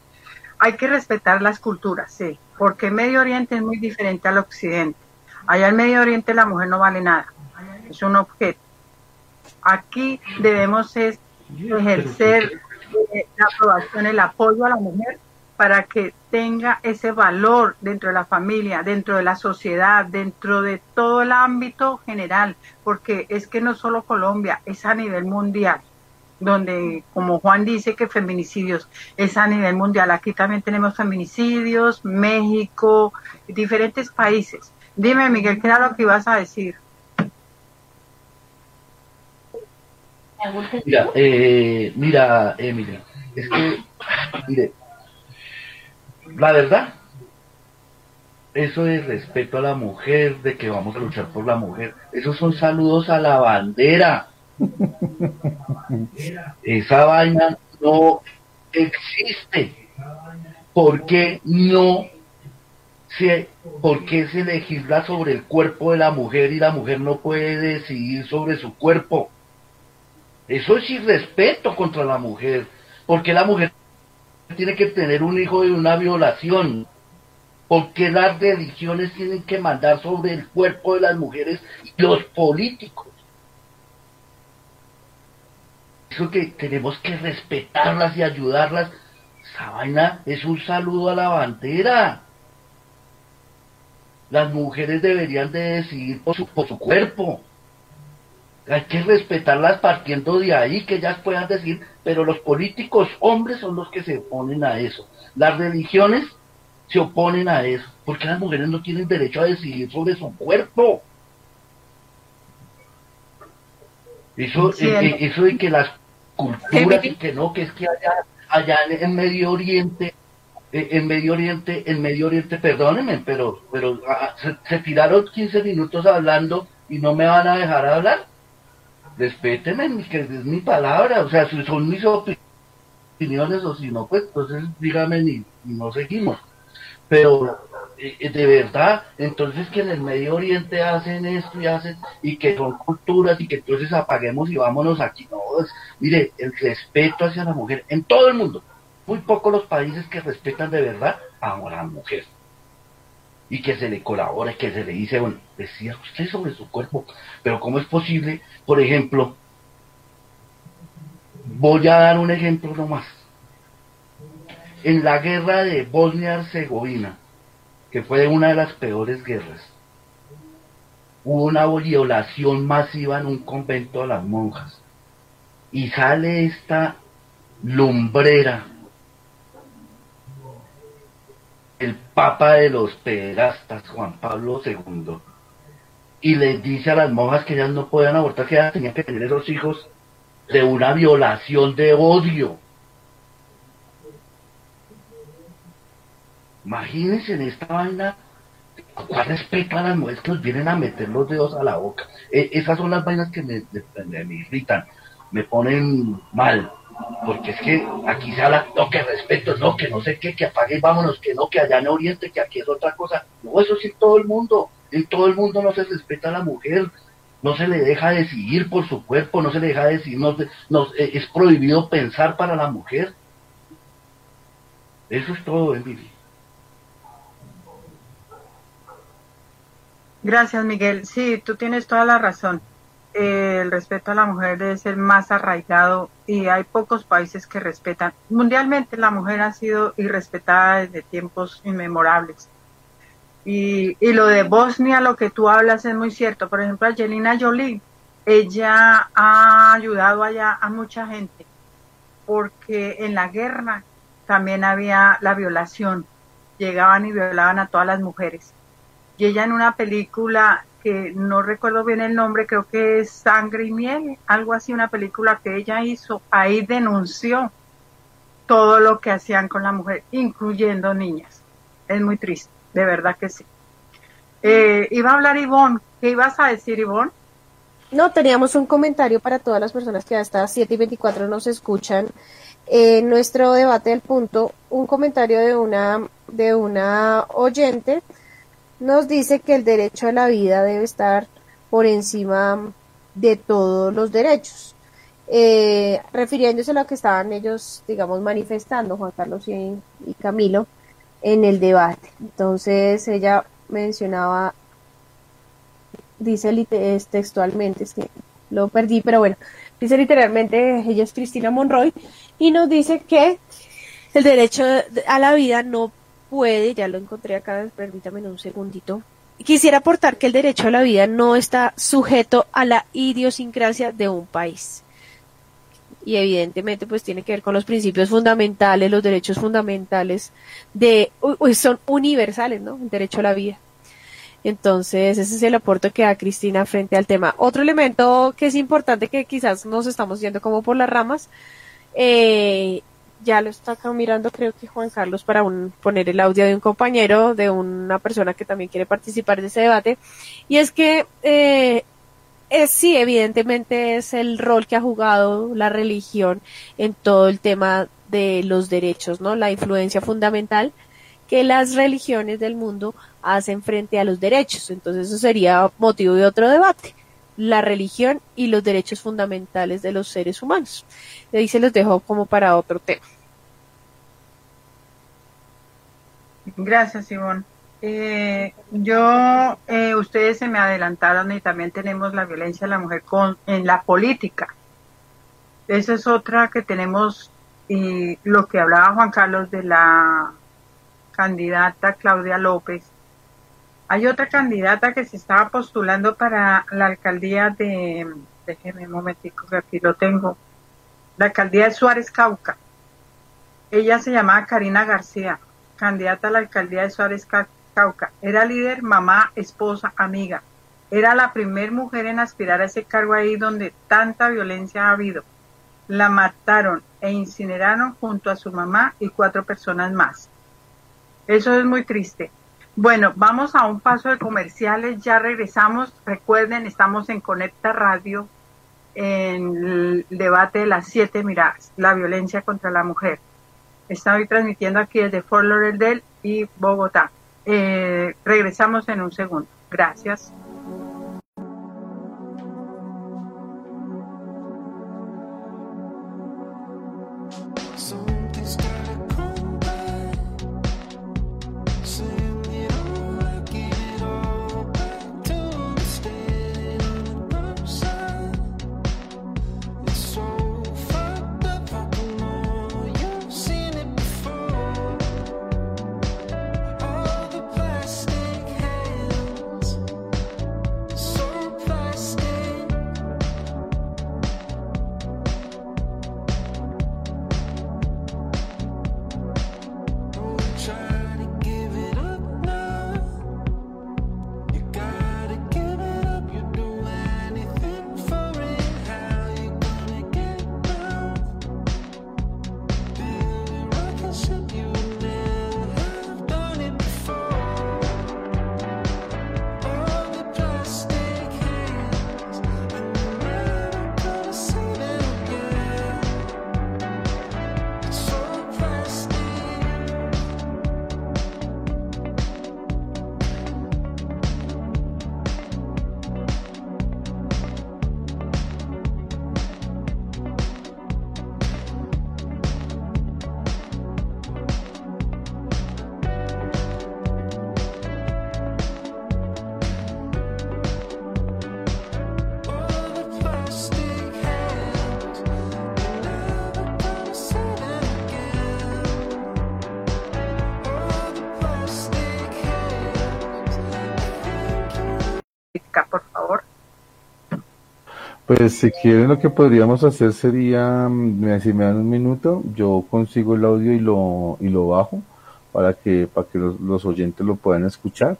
hay que respetar las culturas, sí, porque Medio Oriente es muy diferente al Occidente. Allá en Medio Oriente la mujer no vale nada, es un objeto. Aquí debemos ejercer eh, la aprobación, el apoyo a la mujer para que tenga ese valor dentro de la familia, dentro de la sociedad, dentro de todo el ámbito general, porque es que no solo Colombia, es a nivel mundial, donde como Juan dice que feminicidios es a nivel mundial, aquí también tenemos feminicidios, México, diferentes países. Dime, Miguel, ¿qué era lo que ibas a decir? Mira, eh, mira, Emilia, es que, mire, la verdad, eso de respeto a la mujer, de que vamos a luchar por la mujer, esos son saludos a la bandera. Esa vaina no existe. ¿Por qué no se, por qué se legisla sobre el cuerpo de la mujer y la mujer no puede decidir sobre su cuerpo? Eso es irrespeto contra la mujer, porque la mujer tiene que tener un hijo de una violación? porque las religiones tienen que mandar sobre el cuerpo de las mujeres y los políticos? Eso que tenemos que respetarlas y ayudarlas. Esa vaina es un saludo a la bandera. Las mujeres deberían de decidir por su, por su cuerpo hay que respetarlas partiendo de ahí, que ellas puedan decir, pero los políticos hombres son los que se oponen a eso. Las religiones se oponen a eso, porque las mujeres no tienen derecho a decidir sobre su cuerpo. Eso, eh, eh, eso de que las culturas y que no, que es que allá, allá en Medio Oriente, eh, en Medio Oriente, en Medio Oriente, perdónenme, pero, pero ah, se, se tiraron 15 minutos hablando y no me van a dejar hablar. Respétenme, que es mi palabra, o sea, si son mis opiniones o si no, pues entonces dígame y, no seguimos. Pero de verdad, entonces que en el Medio Oriente hacen esto y hacen, y que son culturas y que entonces apaguemos y vámonos aquí. No, mire, el respeto hacia la mujer en todo el mundo, muy pocos los países que respetan de verdad a la mujer. Y que se le colabore, que se le dice, bueno, decía usted sobre su cuerpo, pero ¿cómo es posible? Por ejemplo, voy a dar un ejemplo nomás. En la guerra de Bosnia-Herzegovina, que fue una de las peores guerras, hubo una violación masiva en un convento de las monjas. Y sale esta lumbrera, el papa de los pederastas, Juan Pablo II, y les dice a las monjas que ellas no podían abortar, que ellas tenían que tener esos hijos de una violación de odio. Imagínense en esta vaina ¿Cuál respeto a las mujeres que nos vienen a meter los dedos a la boca? E, esas son las vainas que me, me, irritan, me ponen mal. Porque es que aquí se habla, no, que respeto, no, que no sé qué, que apague y vámonos, que no, que allá en Oriente, que aquí es otra cosa. No, eso sí todo el mundo. En todo el mundo no se respeta a la mujer, no se le deja decidir por su cuerpo, no se le deja decidir, no, eh, es prohibido pensar para la mujer. Eso es todo, Emily. Gracias, Miguel. Sí, tú tienes toda la razón. Eh, el respeto a la mujer debe ser más arraigado y hay pocos países que respetan. Mundialmente la mujer ha sido irrespetada desde tiempos inmemorables. Y, y lo de Bosnia, lo que tú hablas es muy cierto. Por ejemplo, Angelina Jolie, ella ha ayudado allá a mucha gente porque en la guerra también había la violación. Llegaban y violaban a todas las mujeres y ella en una película que no recuerdo bien el nombre, creo que es Sangre y Miel, algo así, una película que ella hizo, ahí denunció todo lo que hacían con la mujer, incluyendo niñas. Es muy triste, de verdad que sí. Eh, iba a hablar Ivonne, ¿qué ibas a decir Ivonne? No, teníamos un comentario para todas las personas que hasta 7 y 24 nos escuchan. En nuestro debate del punto, un comentario de una, de una oyente nos dice que el derecho a la vida debe estar por encima de todos los derechos. Eh, refiriéndose a lo que estaban ellos, digamos, manifestando, Juan Carlos y, Camilo, en el debate. Entonces ella mencionaba, dice textualmente, es que lo perdí, pero bueno, dice literalmente, ella es Cristina Monroy, y nos dice que el derecho a la vida no puede, ya lo encontré acá, permítame un segundito. Quisiera aportar que el derecho a la vida no está sujeto a la idiosincrasia de un país. Y evidentemente pues tiene que ver con los principios fundamentales, los derechos fundamentales de, son universales, ¿no? El derecho a la vida. Entonces, ese es el aporte que da Cristina frente al tema. Otro elemento que es importante que quizás nos estamos yendo como por las ramas, eh, ya lo está acá mirando creo que Juan Carlos para un, poner el audio de un compañero, de una persona que también quiere participar de ese debate. Y es que eh, sí, evidentemente es el rol que ha jugado la religión en todo el tema de los derechos, ¿no? La influencia fundamental que las religiones del mundo hacen frente a los derechos. Entonces eso sería motivo de otro debate la religión y los derechos fundamentales de los seres humanos. Y ahí se los dejo como para otro tema. Gracias, Ivonne. Eh, yo, eh, ustedes se me adelantaron y también tenemos la violencia de la mujer con, en la política. Esa es otra que tenemos y lo que hablaba Juan Carlos de la candidata Claudia López, hay otra candidata que se estaba postulando para la alcaldía de, déjeme un momentico que aquí lo tengo, la alcaldía de Suárez Cauca. Ella se llamaba Karina García, candidata a la alcaldía de Suárez Cauca. Era líder, mamá, esposa, amiga. Era la primer mujer en aspirar a ese cargo ahí donde tanta violencia ha habido. La mataron e incineraron junto a su mamá y cuatro personas más. Eso es muy triste. Bueno, vamos a un paso de comerciales, ya regresamos. Recuerden, estamos en Conecta Radio, en el debate de las siete miradas, la violencia contra la mujer. Estoy transmitiendo aquí desde Fort Lauderdale y Bogotá. Eh, regresamos en un segundo. Gracias. Pues si quieren lo que podríamos hacer sería, mm, si me dan un minuto, yo consigo el audio y lo, y lo bajo para que, para que los, los oyentes lo puedan escuchar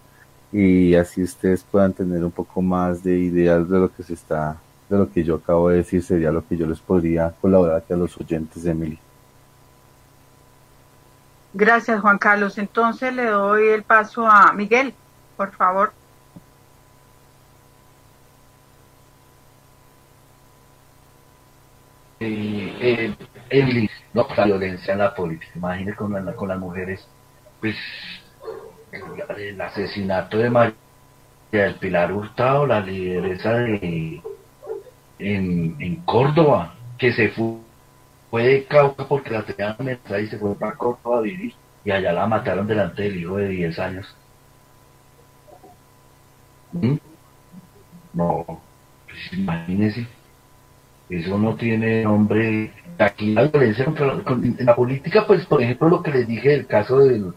y así ustedes puedan tener un poco más de ideas de lo que se está, de lo que yo acabo de decir, sería lo que yo les podría colaborar aquí a los oyentes de Emily. Gracias, Juan Carlos. Entonces le doy el paso a Miguel, por favor. Eh, no, la violencia en la política, imagínese con, la, con las mujeres, pues el asesinato de María del Pilar Hurtado, la lideresa de en, en Córdoba, que se fue, fue de Cauca porque la tenían amenazada y se fue para Córdoba a vivir, y allá la mataron delante del hijo de 10 años. ¿Mm? No, pues imagínese. Eso no tiene nombre. Aquí la violencia en la política, pues por ejemplo lo que les dije del caso del,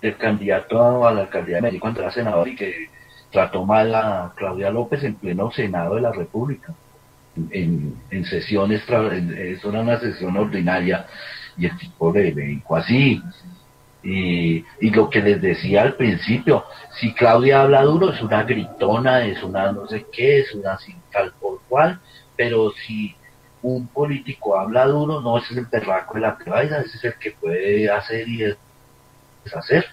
del candidato a la alcaldía de cuando era senador y que trató mal a Claudia López en pleno Senado de la República. En, en sesiones, eso era una sesión ordinaria y el tipo le dijo así. Y, y lo que les decía al principio, si Claudia habla duro es una gritona, es una no sé qué, es una sin tal por cual, pero si un político habla duro, no ese es el perraco de la privada, ese es el que puede hacer y deshacer.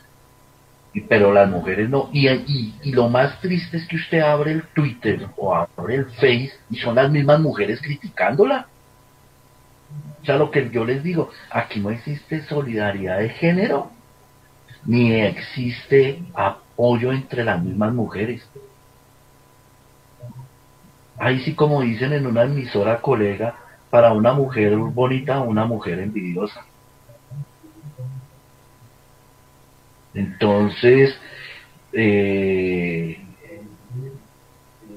Y, pero las mujeres no. Y, y, y, lo más triste es que usted abre el Twitter o abre el Face y son las mismas mujeres criticándola. O sea, lo que yo les digo, aquí no existe solidaridad de género, ni existe apoyo entre las mismas mujeres ahí sí como dicen en una emisora colega, para una mujer bonita, una mujer envidiosa. Entonces, eh,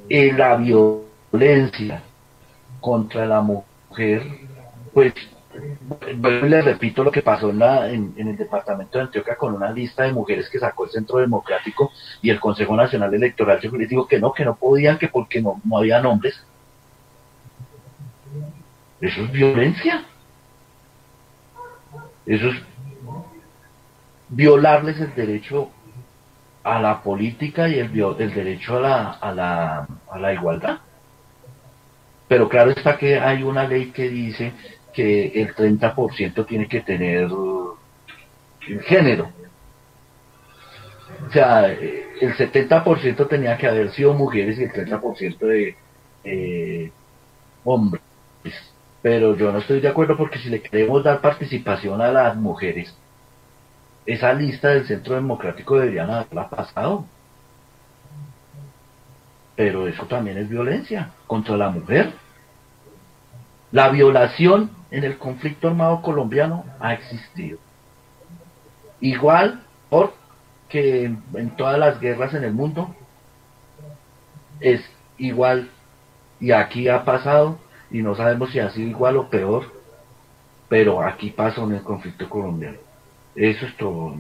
la violencia contra la mujer, pues le repito lo que pasó en, la, en, el departamento de Antioquia con una lista de mujeres que sacó el Centro Democrático y el Consejo Nacional Electoral. Yo les digo que no, que no podían, que porque no, no había nombres. Eso es violencia. Eso es violarles el derecho a la política y el, el derecho a la, a, la, a la igualdad. Pero claro está que hay una ley que dice que el 30% tiene que tener género. O sea, el 70% tenía que haber sido mujeres y el 30% de eh, hombres. Pero yo no estoy de acuerdo porque si le queremos dar participación a las mujeres, esa lista del Centro Democrático deberían haberla pasado. Pero eso también es violencia contra la mujer. La violación en el conflicto armado colombiano ha existido. Igual que en, todas las guerras en el mundo es igual y aquí ha pasado y no sabemos si ha sido igual o peor, pero aquí pasó en el conflicto colombiano. Eso es todo.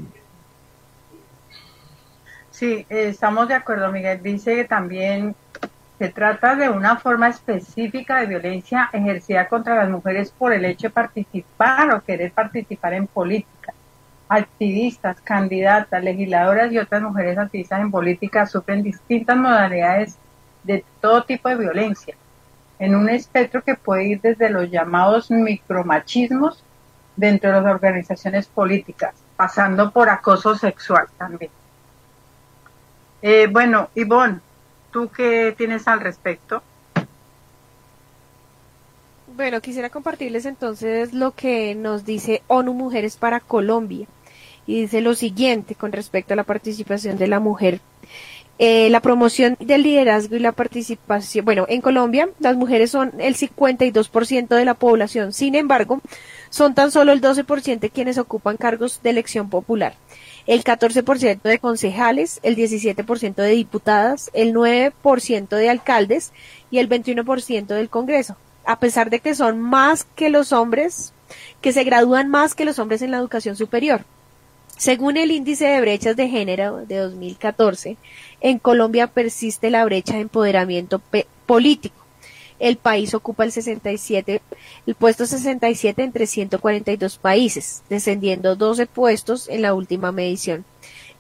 Sí, estamos de acuerdo, Miguel. Dice también se trata de una forma específica de violencia ejercida contra las mujeres por el hecho de participar o querer participar en política. Activistas, candidatas, legisladoras y otras mujeres activistas en política sufren distintas modalidades de todo tipo de violencia, en un espectro que puede ir desde los llamados micromachismos dentro de las organizaciones políticas, pasando por acoso sexual también. Eh, bueno, Ivonne, ¿Tú qué tienes al respecto? Bueno, quisiera compartirles entonces lo que nos dice ONU Mujeres para Colombia. Y dice lo siguiente con respecto a la participación de la mujer. Eh, la promoción del liderazgo y la participación. Bueno, en Colombia las mujeres son el 52% de la población. Sin embargo, son tan solo el 12% quienes ocupan cargos de elección popular el 14% de concejales, el 17% de diputadas, el 9% de alcaldes y el 21% del Congreso. A pesar de que son más que los hombres, que se gradúan más que los hombres en la educación superior. Según el índice de brechas de género de 2014, en Colombia persiste la brecha de empoderamiento político el país ocupa el 67, el puesto 67 entre 142 países, descendiendo 12 puestos en la última medición.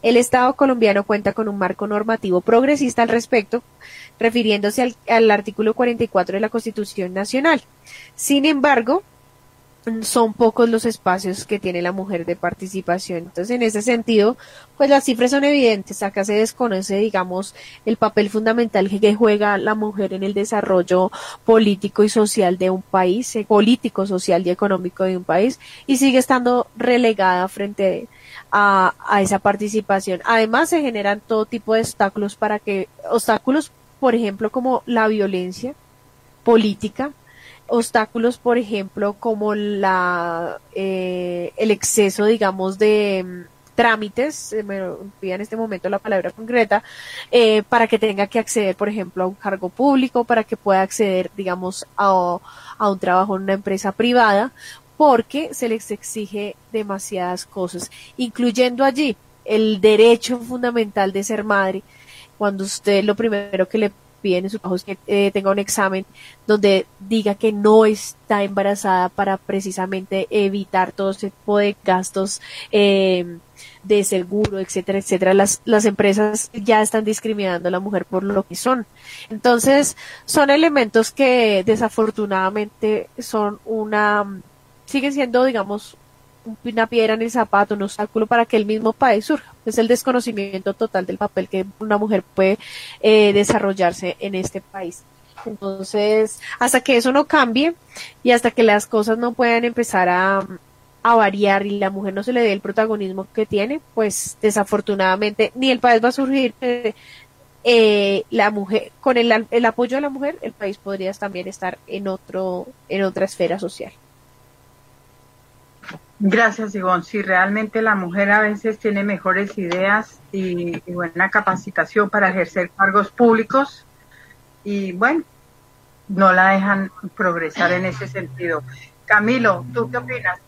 El Estado colombiano cuenta con un marco normativo progresista al respecto, refiriéndose al, artículo 44 de la Constitución Nacional. Sin embargo, son pocos los espacios que tiene la mujer de participación. Entonces, en ese sentido, pues las cifras son evidentes. Acá se desconoce, digamos, el papel fundamental que juega la mujer en el desarrollo político y social de un país, eh, político, social y económico de un país, y sigue estando relegada frente a, a esa participación. Además, se generan todo tipo de obstáculos para que, obstáculos, por ejemplo, como la violencia política, obstáculos, por ejemplo, como la eh, el exceso, digamos, de mm, trámites, me olvida en este momento la palabra concreta, eh, para que tenga que acceder, por ejemplo, a un cargo público, para que pueda acceder, digamos, a, a un trabajo en una empresa privada, porque se les exige demasiadas cosas, incluyendo allí el derecho fundamental de ser madre, cuando usted lo primero que le piden en su trabajo es que eh, tenga un examen donde diga que no está embarazada para precisamente evitar todo ese tipo de gastos eh, de seguro, etcétera, etcétera. Las, las empresas ya están discriminando a la mujer por lo que son. Entonces, son elementos que desafortunadamente son una, siguen siendo, digamos, una piedra en el zapato, un obstáculo para que el mismo país surja. Es el desconocimiento total del papel que una mujer puede eh, desarrollarse en este país. Entonces, hasta que eso no cambie y hasta que las cosas no puedan empezar a, variar y la mujer no se le dé el protagonismo que tiene, pues desafortunadamente ni el país va a surgir. Eh, la mujer con el, el apoyo de la mujer el país podría también estar en otro en otra esfera social Gracias, Ivonne. Sí, realmente la mujer a veces tiene mejores ideas y, y, buena capacitación para ejercer cargos públicos y bueno, no la dejan progresar en ese sentido. Camilo, ¿tú qué opinas?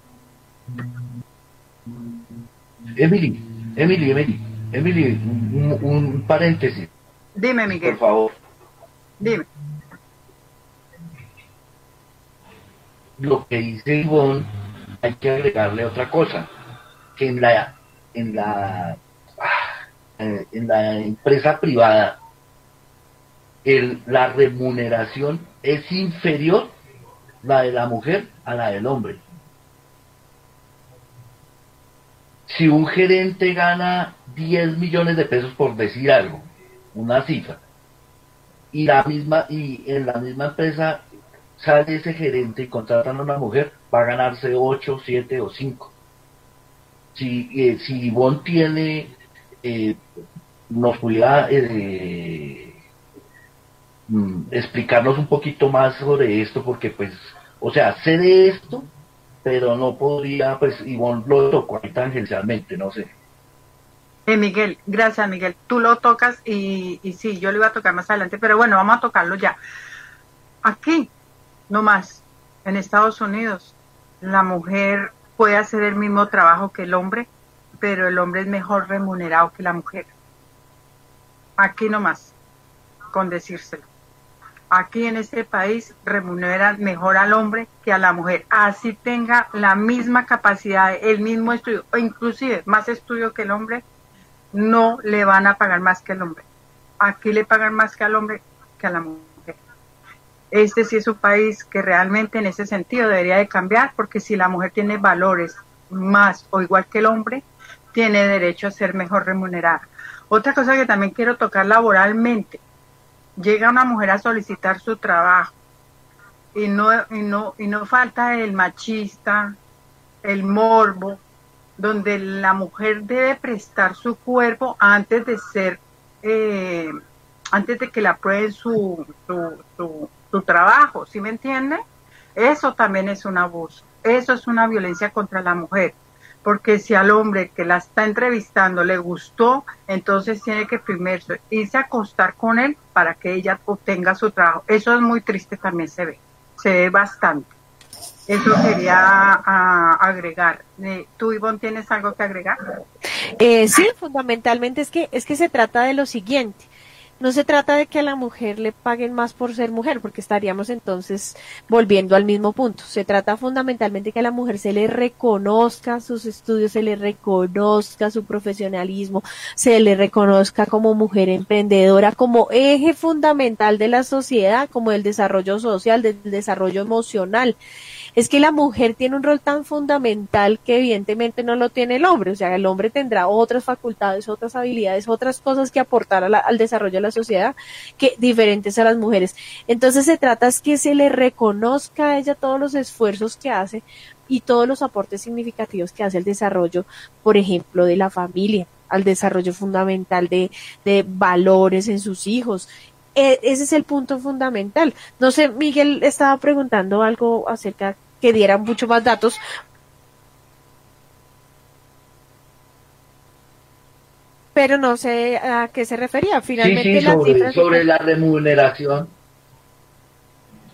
Emily, Emily, Emily, Emily, un, un paréntesis. Dime, Miguel. Por favor. Dime. Lo que dice Ivonne hay que agregarle otra cosa, que en la, en la, en la empresa privada el, la remuneración es inferior la de la mujer a la del hombre. Si un gerente gana 10 millones de pesos por decir algo, una cifra, y la misma y en la misma empresa sale ese gerente y contratan a una mujer, va a ganarse 8, 7 o 5. Si, eh, si Ivonne tiene, nos pudiera eh, mm, explicarnos un poquito más sobre esto, porque pues, o sea, sé de esto, pero no podría, pues Ivonne lo tocó ahí tangencialmente, no sé. Eh, Miguel, gracias Miguel. Tú lo tocas y, y sí, yo lo iba a tocar más adelante, pero bueno, vamos a tocarlo ya. Aquí, no más, en Estados Unidos, la mujer puede hacer el mismo trabajo que el hombre, pero el hombre es mejor remunerado que la mujer. Aquí no más, con decírselo. Aquí en este país remuneran mejor al hombre que a la mujer, así tenga la misma capacidad, el mismo estudio, o inclusive más estudio que el hombre, no le van a pagar más que el hombre. Aquí le pagan más que al hombre que a la mujer. Este sí es un país que realmente en ese sentido debería de cambiar, porque si la mujer tiene valores más o igual que el hombre, tiene derecho a ser mejor remunerada. Otra cosa que también quiero tocar laboralmente, llega una mujer a solicitar su trabajo y no, y no, y no falta el machista, el morbo, donde la mujer debe prestar su cuerpo antes de ser, eh, antes de que la aprueben su, su, su, su trabajo, ¿sí me entiende? Eso también es un abuso, eso es una violencia contra la mujer, porque si al hombre que la está entrevistando le gustó, entonces tiene que primero irse a acostar con él para que ella obtenga su trabajo. Eso es muy triste, también se ve, se ve bastante. Eso quería a, agregar. Eh, ¿Tú, Ivonne, tienes algo que agregar? Eh, sí, fundamentalmente es que, es que se trata de lo siguiente no se trata de que a la mujer le paguen más por ser mujer, porque estaríamos entonces volviendo al mismo punto. Se trata fundamentalmente que a la mujer se le reconozca sus estudios, se le reconozca su profesionalismo, se le reconozca como mujer emprendedora, como eje fundamental de la sociedad, como el desarrollo social, del desarrollo emocional es que la mujer tiene un rol tan fundamental que evidentemente no lo tiene el hombre, o sea, el hombre tendrá otras facultades, otras habilidades, otras cosas que aportar al desarrollo de la sociedad que diferentes a las mujeres. Entonces se trata es que se le reconozca a ella todos los esfuerzos que hace y todos los aportes significativos que hace el desarrollo, por ejemplo, de la familia, al desarrollo fundamental de, de valores en sus hijos e, ese es el punto fundamental. No sé, Miguel estaba preguntando algo acerca que dieran mucho más datos. Pero no sé a qué se refería. Finalmente, sobre, la remuneración.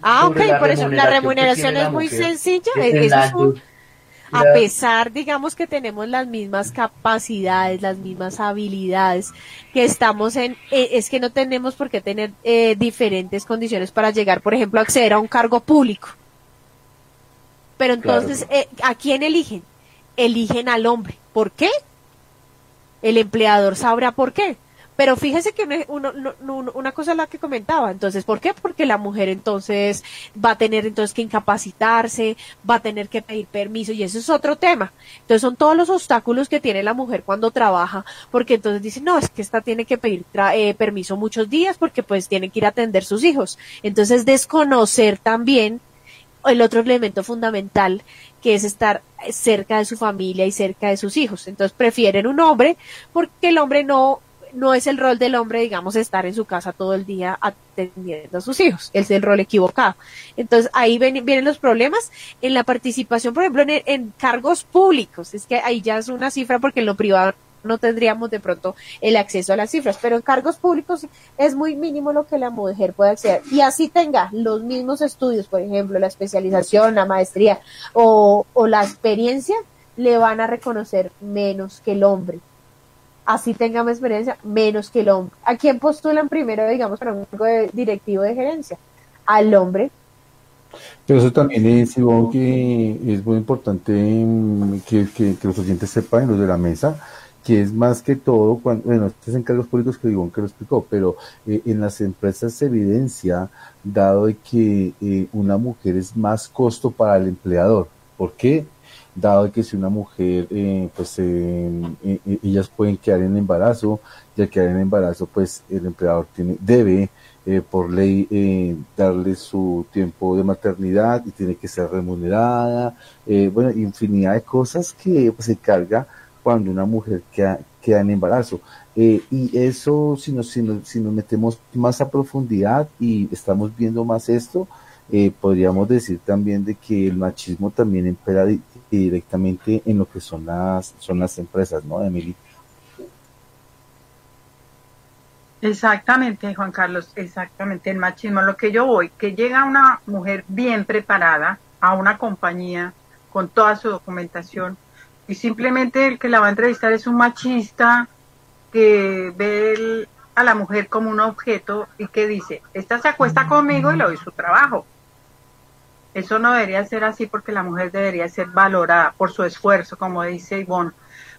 Ah, ok, por eso la remuneración es muy sencilla. Eso es a pesar, digamos, que tenemos las mismas capacidades, las mismas habilidades, que estamos en, eh, es que no tenemos por qué tener eh, diferentes condiciones para llegar, por ejemplo, a acceder a un cargo público. Pero entonces, eh, ¿a quién eligen? Eligen al hombre. ¿Por qué? El empleador sabrá por qué. Pero fíjese que uno, una cosa la que comentaba, entonces, ¿por qué? Porque la mujer entonces va a tener entonces que incapacitarse, va a tener que pedir permiso y eso es otro tema. Entonces son todos los obstáculos que tiene la mujer cuando trabaja, porque entonces dicen, no, es que esta tiene que pedir eh, permiso muchos días porque pues tiene que ir a atender sus hijos. Entonces desconocer también el otro elemento fundamental que es estar cerca de su familia y cerca de sus hijos. Entonces prefieren un hombre porque el hombre no no es el rol del hombre, digamos, estar en su casa todo el día atendiendo a sus hijos. Es el rol equivocado. Entonces ahí vienen los problemas en la participación, por ejemplo, en, cargos públicos. Es que ahí ya es una cifra porque en lo privado no tendríamos de pronto el acceso a las cifras, pero en cargos públicos es muy mínimo lo que la mujer puede acceder. Y así tenga los mismos estudios, por ejemplo, la especialización, la maestría o la experiencia, le van a reconocer menos que el hombre así tenga más experiencia, menos que el hombre. ¿A quién postulan primero, digamos, para un de directivo de gerencia? Al hombre. Pero eso también es, que es muy importante mm, que, los oyentes sepan, los de la mesa, que es más que todo, cuando, bueno, estos en cargos públicos que Ivonne que lo explicó, pero eh, en las empresas se evidencia, dado de que eh, una mujer es más costo para el empleador. ¿Por qué? Dado que si una mujer, eh, pues eh, eh, ellas pueden quedar en embarazo, ya que en embarazo, pues el empleador tiene, debe por ley darle su tiempo de maternidad y tiene que ser remunerada, bueno, infinidad de cosas que pues, se carga cuando una mujer queda, queda en embarazo. y eso, si nos, si, nos, si nos metemos más a profundidad y estamos viendo más esto, podríamos decir también de que el machismo también impera directamente en lo que son las, son las empresas, ¿no, Emily? Exactamente, Juan Carlos, exactamente, el machismo. Lo que yo voy, que llega una mujer bien preparada a una compañía con toda su documentación y simplemente el que la va a entrevistar es un machista que ve a la mujer como un objeto y que dice, esta se acuesta conmigo y le doy su trabajo. Eso no debería ser así porque la mujer debería ser valorada por su esfuerzo, como dice Ivonne,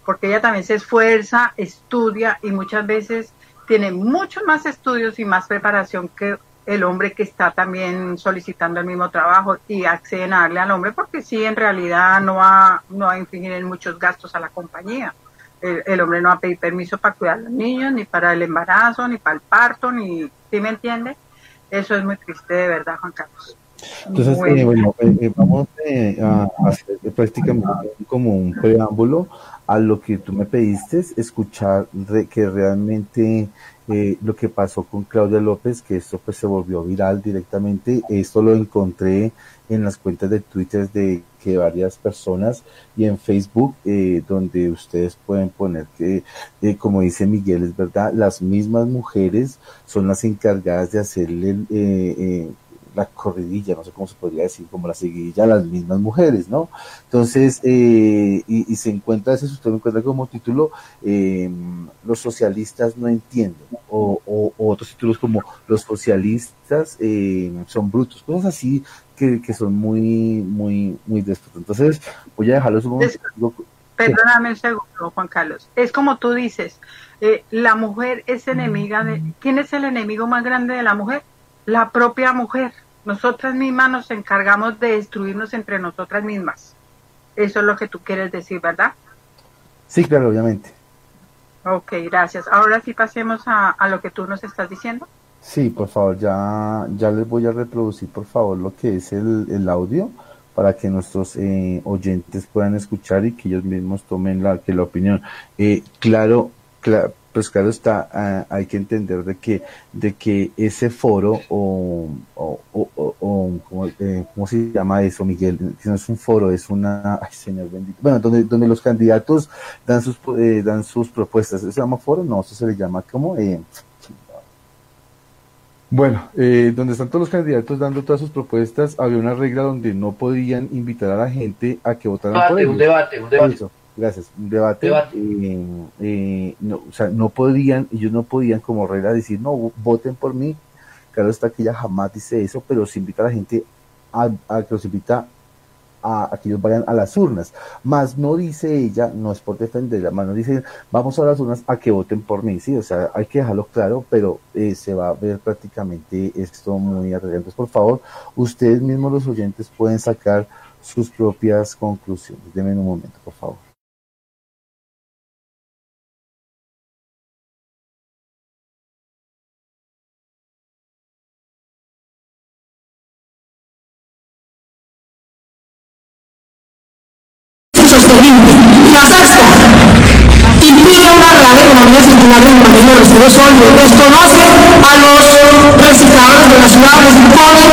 porque ella también se esfuerza, estudia y muchas veces tiene muchos más estudios y más preparación que el hombre que está también solicitando el mismo trabajo y acceden a darle al hombre porque sí, en realidad no va, no va a infringir en muchos gastos a la compañía. El, hombre no va a pedir permiso para cuidar a los niños, ni para el embarazo, ni para el parto, ni, ¿sí me entiende? Eso es muy triste de verdad, Juan Carlos. Entonces, eh, bueno, eh, eh, vamos a hacer prácticamente como un preámbulo a lo que tú me pediste, escuchar que realmente lo que pasó con Claudia López, que esto pues se volvió viral directamente, esto lo encontré en las cuentas de Twitter de que varias personas y en Facebook donde ustedes pueden poner que, como dice Miguel, es verdad, las mismas mujeres son las encargadas de hacerle la corridilla, no sé cómo se podría decir, como la seguidilla a las mismas mujeres, ¿no? Entonces, eh, y, se encuentra, ese usted encuentra como título, em, los socialistas no entienden, o, otros títulos como los socialistas em, son brutos, cosas así que, son muy, muy, muy déspotas. Entonces, voy a dejarlos un momento. Perdóname un segundo, Juan Carlos. Es como tú dices, eh, la mujer es enemiga de... ¿Quién es el enemigo más grande de la mujer? La propia mujer. Nosotras mismas nos encargamos de destruirnos entre nosotras mismas. Eso es lo que tú quieres decir, ¿verdad? Sí, claro, obviamente. Ok, gracias. Ahora sí pasemos a, lo que tú nos estás diciendo. Sí, por favor, ya, ya les voy a reproducir, por favor, lo que es el, el audio para que nuestros eh, oyentes puedan escuchar y que ellos mismos tomen la, que la opinión. Eh, claro, pues claro está, ah, hay que entender de que, de que ese foro o, o, o, eh, ¿cómo, se llama eso, Miguel? No es un foro, es una, ay señor bendito, bueno, donde, donde los candidatos dan sus, dan sus propuestas, ¿se llama foro? No, eso se le llama como, eh, bueno, eh, donde están todos los candidatos dando todas sus propuestas, había una regla donde no podían invitar a la gente a que votaran por ellos. Un debate, un debate. Gracias, un debate. Eh, eh, no, o sea, no podían, ellos no podían como regla decir, no, voten por mí. Claro está que ella jamás dice eso, pero se invita a la gente a, a que los invita a, que ellos vayan a las urnas. Más no dice ella, no es por defenderla, más no dice, vamos a las urnas a que voten por mí, sí, o sea, hay que dejarlo claro, pero eh, se va a ver prácticamente esto muy. Entonces, por favor, ustedes mismos los oyentes pueden sacar sus propias conclusiones. Denme un momento, por favor. Desconoce a los recicladores de la ciudad, les impone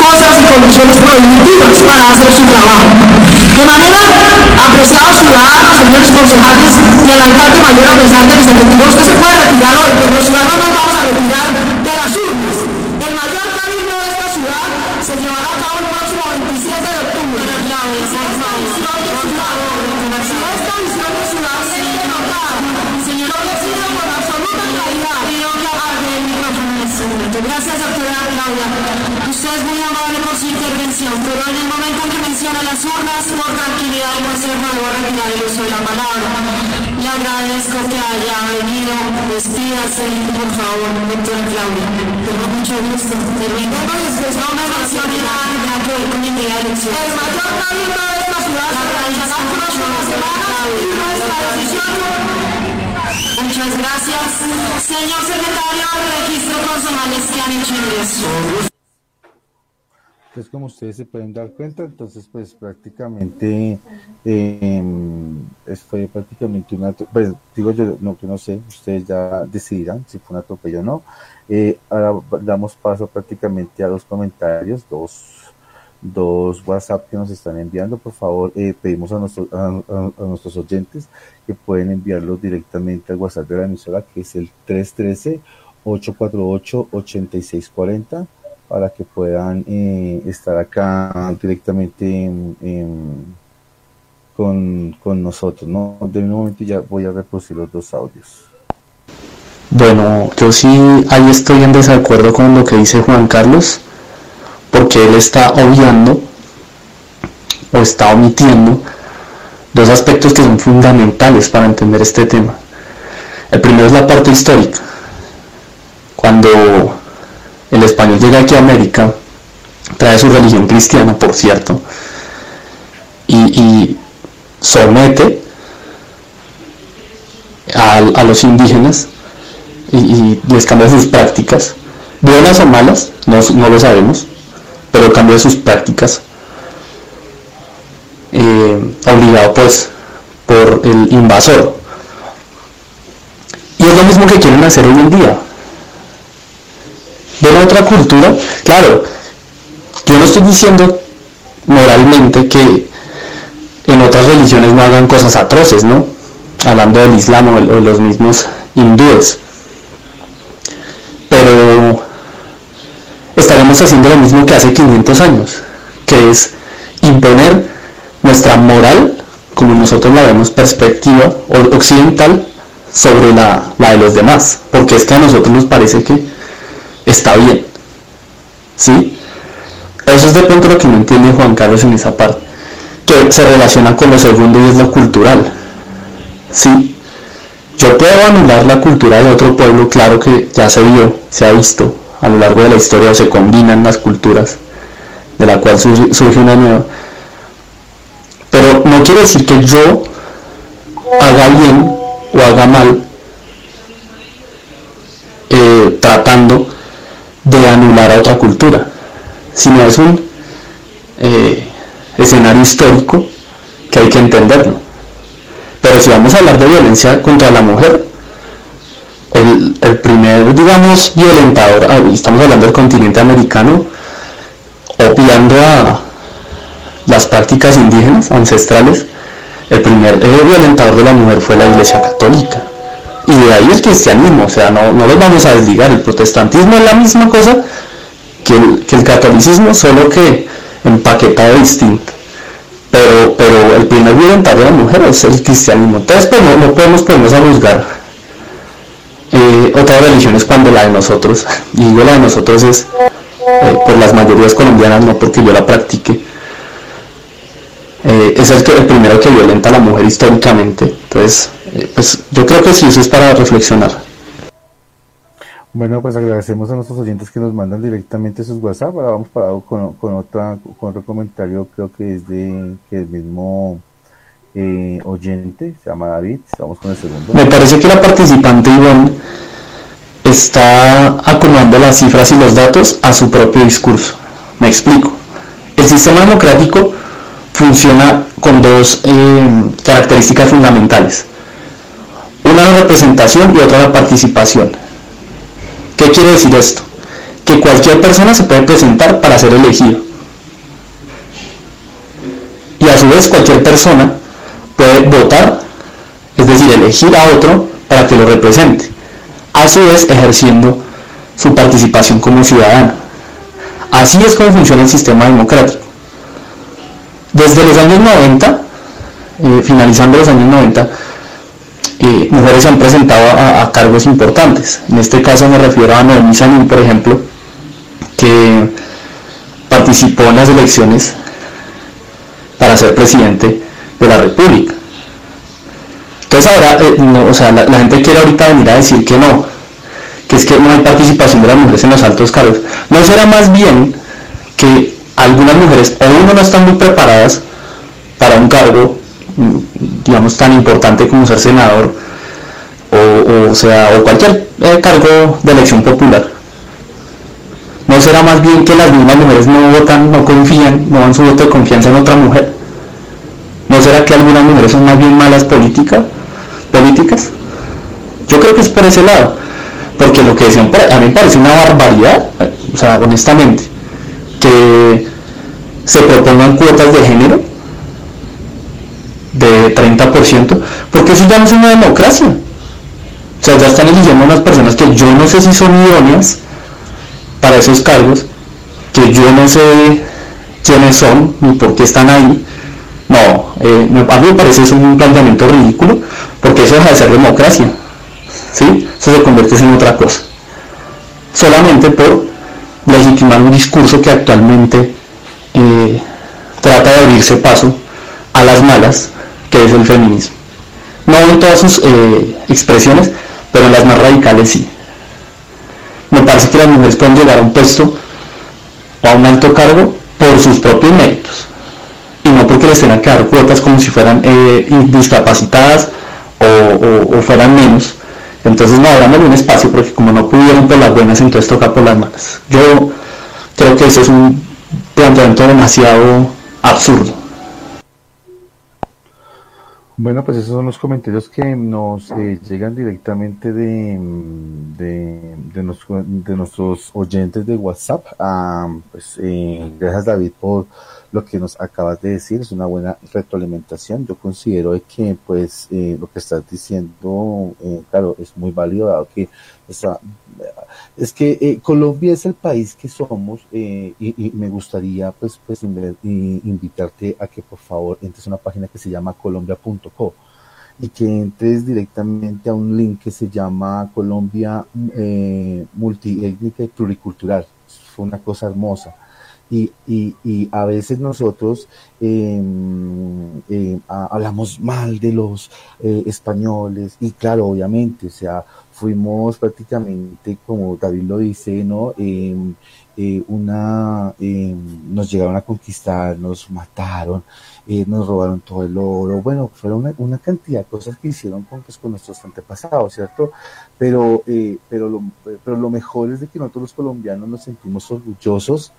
cosas y condiciones prohibitivas para hacer su trabajo. De manera, apreciados ciudadanos, señores concejales y al alcalde mayor, a pesar de los objetivos que se puede retirar hoy, pero los ciudadanos de la. Le agradezco que haya venido. Despídase, por favor, doctora Claudia. Tengo mucho gusto. Mencione nada que ver con mi elección. El mayor talento de esta ciudad la realizará próximas semanas y nuestra decisión Muchas gracias. Señor secretario registro consumales que han hecho ingreso. Pues como ustedes se pueden dar cuenta, entonces pues prácticamente eh, fue prácticamente una, pues digo yo, no que no sé, ustedes ya decidirán si fue un atropello o no. Eh, ahora damos paso prácticamente a los comentarios, dos dos WhatsApp que nos están enviando. Por favor, eh, pedimos a, nuestros a, nuestros oyentes que pueden enviarlos directamente al WhatsApp de la emisora, que es el 313-848-8640, para que puedan eh, estar acá directamente con, con nosotros. ¿no? De un momento ya voy a reproducir los dos audios. Bueno, yo sí ahí estoy en desacuerdo con lo que dice Juan Carlos porque él está obviando o está omitiendo dos aspectos que son fundamentales para entender este tema. El primero es la parte histórica. Cuando el español llega aquí a América, trae su religión cristiana, por cierto, y, somete a, los indígenas y, les cambia sus prácticas, buenas o malas, no lo sabemos, pero cambia sus prácticas, eh, obligado pues por el invasor. Y es lo mismo que quieren hacer hoy en día. Ver otra cultura, claro, yo no estoy diciendo moralmente que en otras religiones no hagan cosas atroces, ¿no? Hablando del Islam o de los mismos hindúes. Pero estaremos haciendo lo mismo que hace 500 años, que es imponer nuestra moral, como nosotros la vemos, perspectiva occidental, sobre la, la de los demás, porque es que a nosotros nos parece que está bien. ¿Sí? Eso es de pronto lo que no entiende Juan Carlos en esa parte, que se relaciona con lo segundo y es lo cultural. ¿Sí? Yo puedo anular la cultura de otro pueblo, claro que ya se vio, se ha visto a lo largo de la historia o se combinan las culturas, de la cual surge una nueva. Pero no quiere decir que yo haga bien o haga mal eh, tratando de anular a otra cultura, sino es un eh, escenario histórico que hay que entenderlo. Pero si vamos a hablar de violencia contra la mujer, el, el primer, digamos, violentador, ah, estamos hablando del continente americano, obviando a las prácticas indígenas ancestrales, el primer violentador de la mujer fue la Iglesia Católica. Y de ahí el cristianismo, o sea, no, no los vamos a desligar. El protestantismo es la misma cosa que el, que el catolicismo, solo que empaquetado distinto. Pero, pero el primer violentador de la mujer es el cristianismo. Entonces, pues no, podemos ponernos a juzgar eh, otras religiones cuando la de nosotros, y digo la de nosotros es eh, por las mayorías colombianas, no porque yo la practique, eh, es el, que, el primero que violenta a la mujer históricamente. Entonces, pues yo creo que sí, eso es para reflexionar. Bueno, pues agradecemos a nuestros oyentes que nos mandan directamente sus WhatsApp. Ahora vamos para con, con, otra, con otro comentario, creo que es de que el mismo eh, oyente, se llama David. Vamos con el segundo. Me parece que la participante Ivonne está acumulando las cifras y los datos a su propio discurso. Me explico. El sistema democrático funciona con dos eh, características fundamentales. Una la representación y otra la participación. ¿Qué quiere decir esto? Que cualquier persona se puede presentar para ser elegido. Y a su vez cualquier persona puede votar, es decir, elegir a otro para que lo represente. A su vez ejerciendo su participación como ciudadano. Así es como funciona el sistema democrático. Desde los años 90, eh, finalizando los años 90, mujeres se han presentado a, cargos importantes. En este caso me refiero a Noemí Sanín, por ejemplo, que participó en las elecciones para ser presidente de la República. Entonces ahora, eh, o sea, la, gente quiere ahorita venir a decir que no, que es que no hay participación de las mujeres en los altos cargos. ¿No será más bien que algunas mujeres o no están muy preparadas para un cargo, digamos, tan importante como ser senador, o, sea, o cualquier eh, cargo de elección popular. ¿No será más bien que las mismas mujeres no votan, no confían, no dan su voto de confianza en otra mujer? ¿No será que algunas mujeres son más bien malas políticas? políticas? Yo creo que es por ese lado, porque lo que decían, a mí me parece una barbaridad, o sea, honestamente, que se propongan cuotas de género de 30%, porque eso ya no es una democracia. O sea, ya están eligiendo unas personas que yo no sé si son idóneas para esos cargos, que yo no sé quiénes son ni por qué están ahí. No, eh, a mí me parece eso un planteamiento ridículo, porque eso deja de ser democracia. ¿sí? Eso se convierte en otra cosa. Solamente por legitimar un discurso que actualmente eh, trata de abrirse paso a las malas, es el feminismo. No en todas sus eh, expresiones, pero en las más radicales sí. Me parece que las mujeres pueden llegar a un puesto o a un alto cargo por sus propios méritos y no porque les tengan que dar cuotas como si fueran eh, discapacitadas o, fueran menos. Entonces no, abran un espacio porque como no pudieron por las buenas, entonces toca por las malas. Yo creo que eso es un planteamiento demasiado absurdo. Bueno, pues esos son los comentarios que nos eh, llegan directamente de, de, de, nuestros oyentes de WhatsApp. Ah, pues, eh, gracias David por lo que nos acabas de decir es una buena retroalimentación. Yo considero que pues eh, lo que estás diciendo, eh, claro, es muy válido dado que es que eh, Colombia es el país que somos y, y, me gustaría pues, pues invitarte a que por favor entres a una página que se llama colombia.co y que entres directamente a un link que se llama Colombia eh, Multiétnica y Pluricultural. Fue una cosa hermosa. Y, y, y a veces nosotros eh, eh, hablamos mal de los eh, españoles y claro, obviamente, o sea, fuimos prácticamente, como David lo dice, ¿no? Em, eh, una, em, nos llegaron a conquistar, nos mataron, eh, nos robaron todo el oro, bueno, fueron una, una, cantidad de cosas que hicieron con, pues, con nuestros antepasados, ¿cierto? Pero, eh, pero, lo, pero lo mejor es de que nosotros los colombianos nos sentimos orgullosos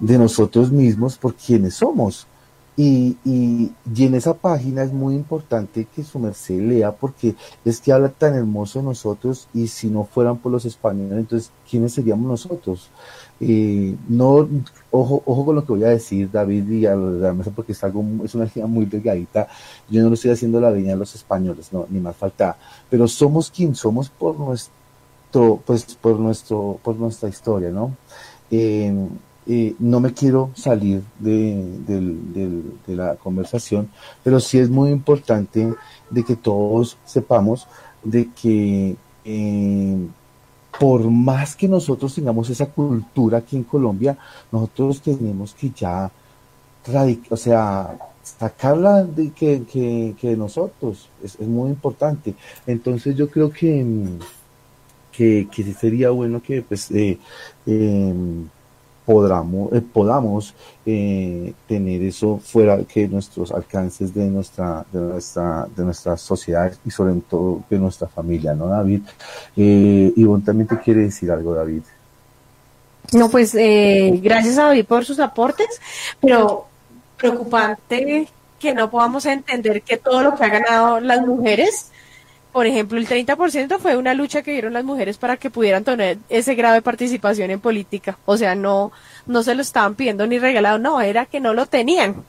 de nosotros mismos por quienes somos. Y, y, y, en esa página es muy importante que su merced lea porque es que habla tan hermoso de nosotros y si no fueran por los españoles, entonces, ¿quiénes seríamos nosotros? Eh, no, ojo, ojo con lo que voy a decir, David, y a la mesa, porque es algo, es una energía muy delgadita. Yo no lo estoy haciendo la veña de los españoles, no, ni más falta. Pero somos quien somos por nuestro, pues, por nuestro, por nuestra historia, ¿no? Eh, no me quiero salir de, de, la conversación, pero sí es muy importante de que todos sepamos de que eh, por más que nosotros tengamos esa cultura aquí en Colombia, nosotros tenemos que ya, o sea, sacarla de que, que, que nosotros, es, es, muy importante. Entonces yo creo que, que, que sería bueno que pues eh, eh, podamos, eh, podamos eh, tener eso fuera que nuestros alcances de nuestra, de nuestra, de nuestras sociedades y sobre todo de nuestra familia, ¿no, David? Eh, Ivonne también te quiere decir algo, David. No, pues eh, gracias a David por sus aportes, pero preocupante que no podamos entender que todo lo que ha ganado las mujeres por ejemplo, el 30% fue una lucha que dieron las mujeres para que pudieran tener ese grado de participación en política. O sea, no, no se lo estaban pidiendo ni regalado, no, era que no lo tenían.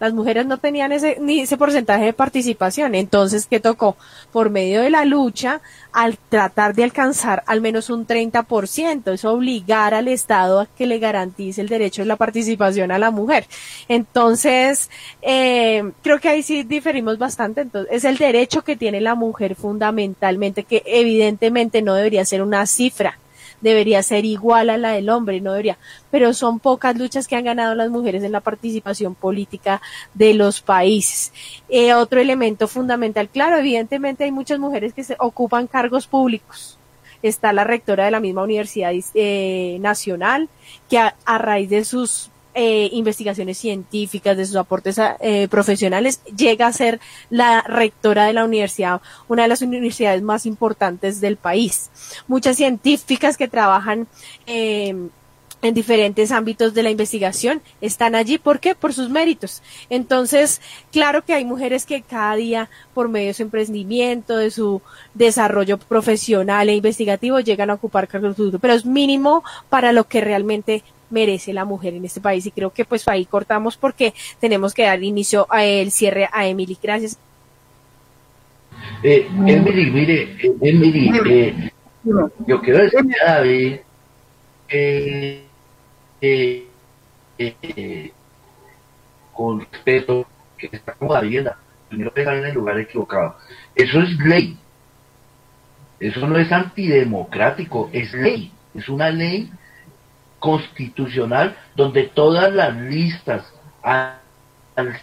Las mujeres no tenían ese, ni ese porcentaje de participación. Entonces, ¿qué tocó? Por medio de la lucha, al tratar de alcanzar al menos un 30%, es obligar al Estado a que le garantice el derecho de la participación a la mujer. Entonces, eh, creo que ahí sí diferimos bastante. Entonces, es el derecho que tiene la mujer fundamentalmente, que evidentemente no debería ser una cifra debería ser igual a la del hombre, no debería, pero son pocas luchas que han ganado las mujeres en la participación política de los países. Eh, otro elemento fundamental, claro, evidentemente hay muchas mujeres que se ocupan cargos públicos. Está la rectora de la misma Universidad eh, Nacional, que a, a raíz de sus eh, investigaciones científicas, de sus aportes eh, profesionales, llega a ser la rectora de la universidad, una de las universidades más importantes del país. Muchas científicas que trabajan eh, en diferentes ámbitos de la investigación están allí. ¿Por qué? Por sus méritos. Entonces, claro que hay mujeres que cada día, por medio de su emprendimiento, de su desarrollo profesional e investigativo, llegan a ocupar cargos públicos, pero es mínimo para lo que realmente merece la mujer en este país y creo que pues ahí cortamos porque tenemos que dar inicio al cierre a Emily. Gracias. Eh, Emily, mire, eh, Emily, eh, yo quiero decir a David que eh, eh, con respeto que está como la vivienda, primero pegar en el lugar equivocado. Eso es ley. Eso no es antidemocrático, es ley. Es una ley constitucional donde todas las listas al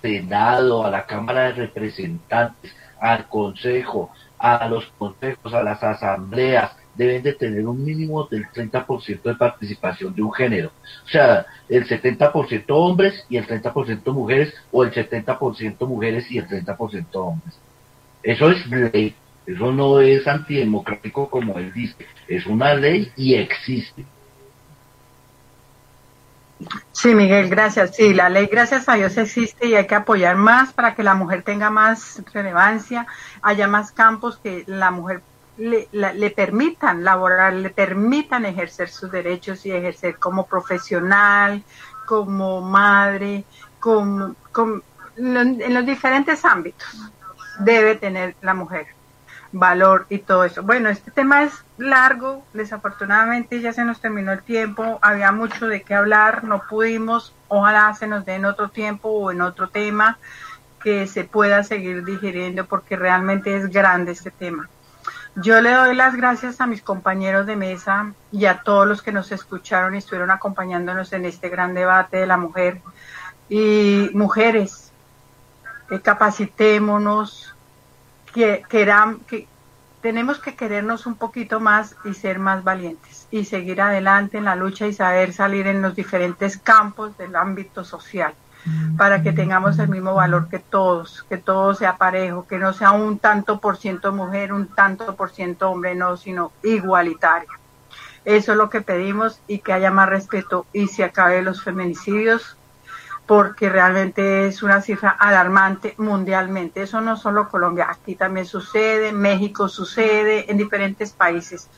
Senado, a la Cámara de Representantes, al Consejo, a los consejos, a las asambleas, deben de tener un mínimo del 30% de participación de un género. O sea, el 70% hombres y el 30% mujeres, o el 70% mujeres y el 30% hombres. Eso es ley. Eso no es antidemocrático como él dice. Es una ley y existe. Sí, Miguel, gracias. Sí, la ley, gracias a Dios, existe y hay que apoyar más para que la mujer tenga más relevancia, haya más campos que la mujer le, le permitan laborar, le permitan ejercer sus derechos y ejercer como profesional, como madre, con, en los diferentes ámbitos debe tener la mujer valor y todo eso. Bueno, este tema es largo, desafortunadamente ya se nos terminó el tiempo, había mucho de qué hablar, no pudimos, ojalá se nos dé en otro tiempo o en otro tema que se pueda seguir digiriendo porque realmente es grande este tema. Yo le doy las gracias a mis compañeros de mesa y a todos los que nos escucharon y estuvieron acompañándonos en este gran debate de la mujer. Y mujeres, eh, capacitémonos, que, que tenemos que querernos un poquito más y ser más valientes y seguir adelante en la lucha y saber salir en los diferentes campos del ámbito social para que tengamos el mismo valor que todos, que todo sea parejo, que no sea un tanto por ciento mujer, un tanto por ciento hombre, no, sino igualitario. Eso es lo que pedimos y que haya más respeto y se acabe los feminicidios porque realmente es una cifra alarmante mundialmente. Eso no solo Colombia, aquí también sucede, México sucede, en diferentes países.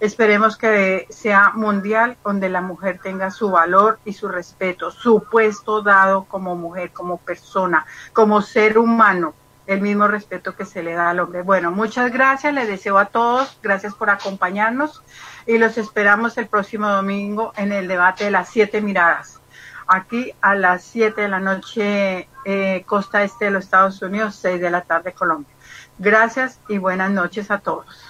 Esperemos que sea mundial, donde la mujer tenga su valor y su respeto, su puesto dado como mujer, como persona, como ser humano, el mismo respeto que se le da al hombre. Bueno, muchas gracias, les deseo a todos, gracias por acompañarnos y los esperamos el próximo domingo en el debate de las siete miradas. Aquí a las siete de la noche, eh, costa este de los Estados Unidos, seis de la tarde Colombia. Gracias y buenas noches a todos.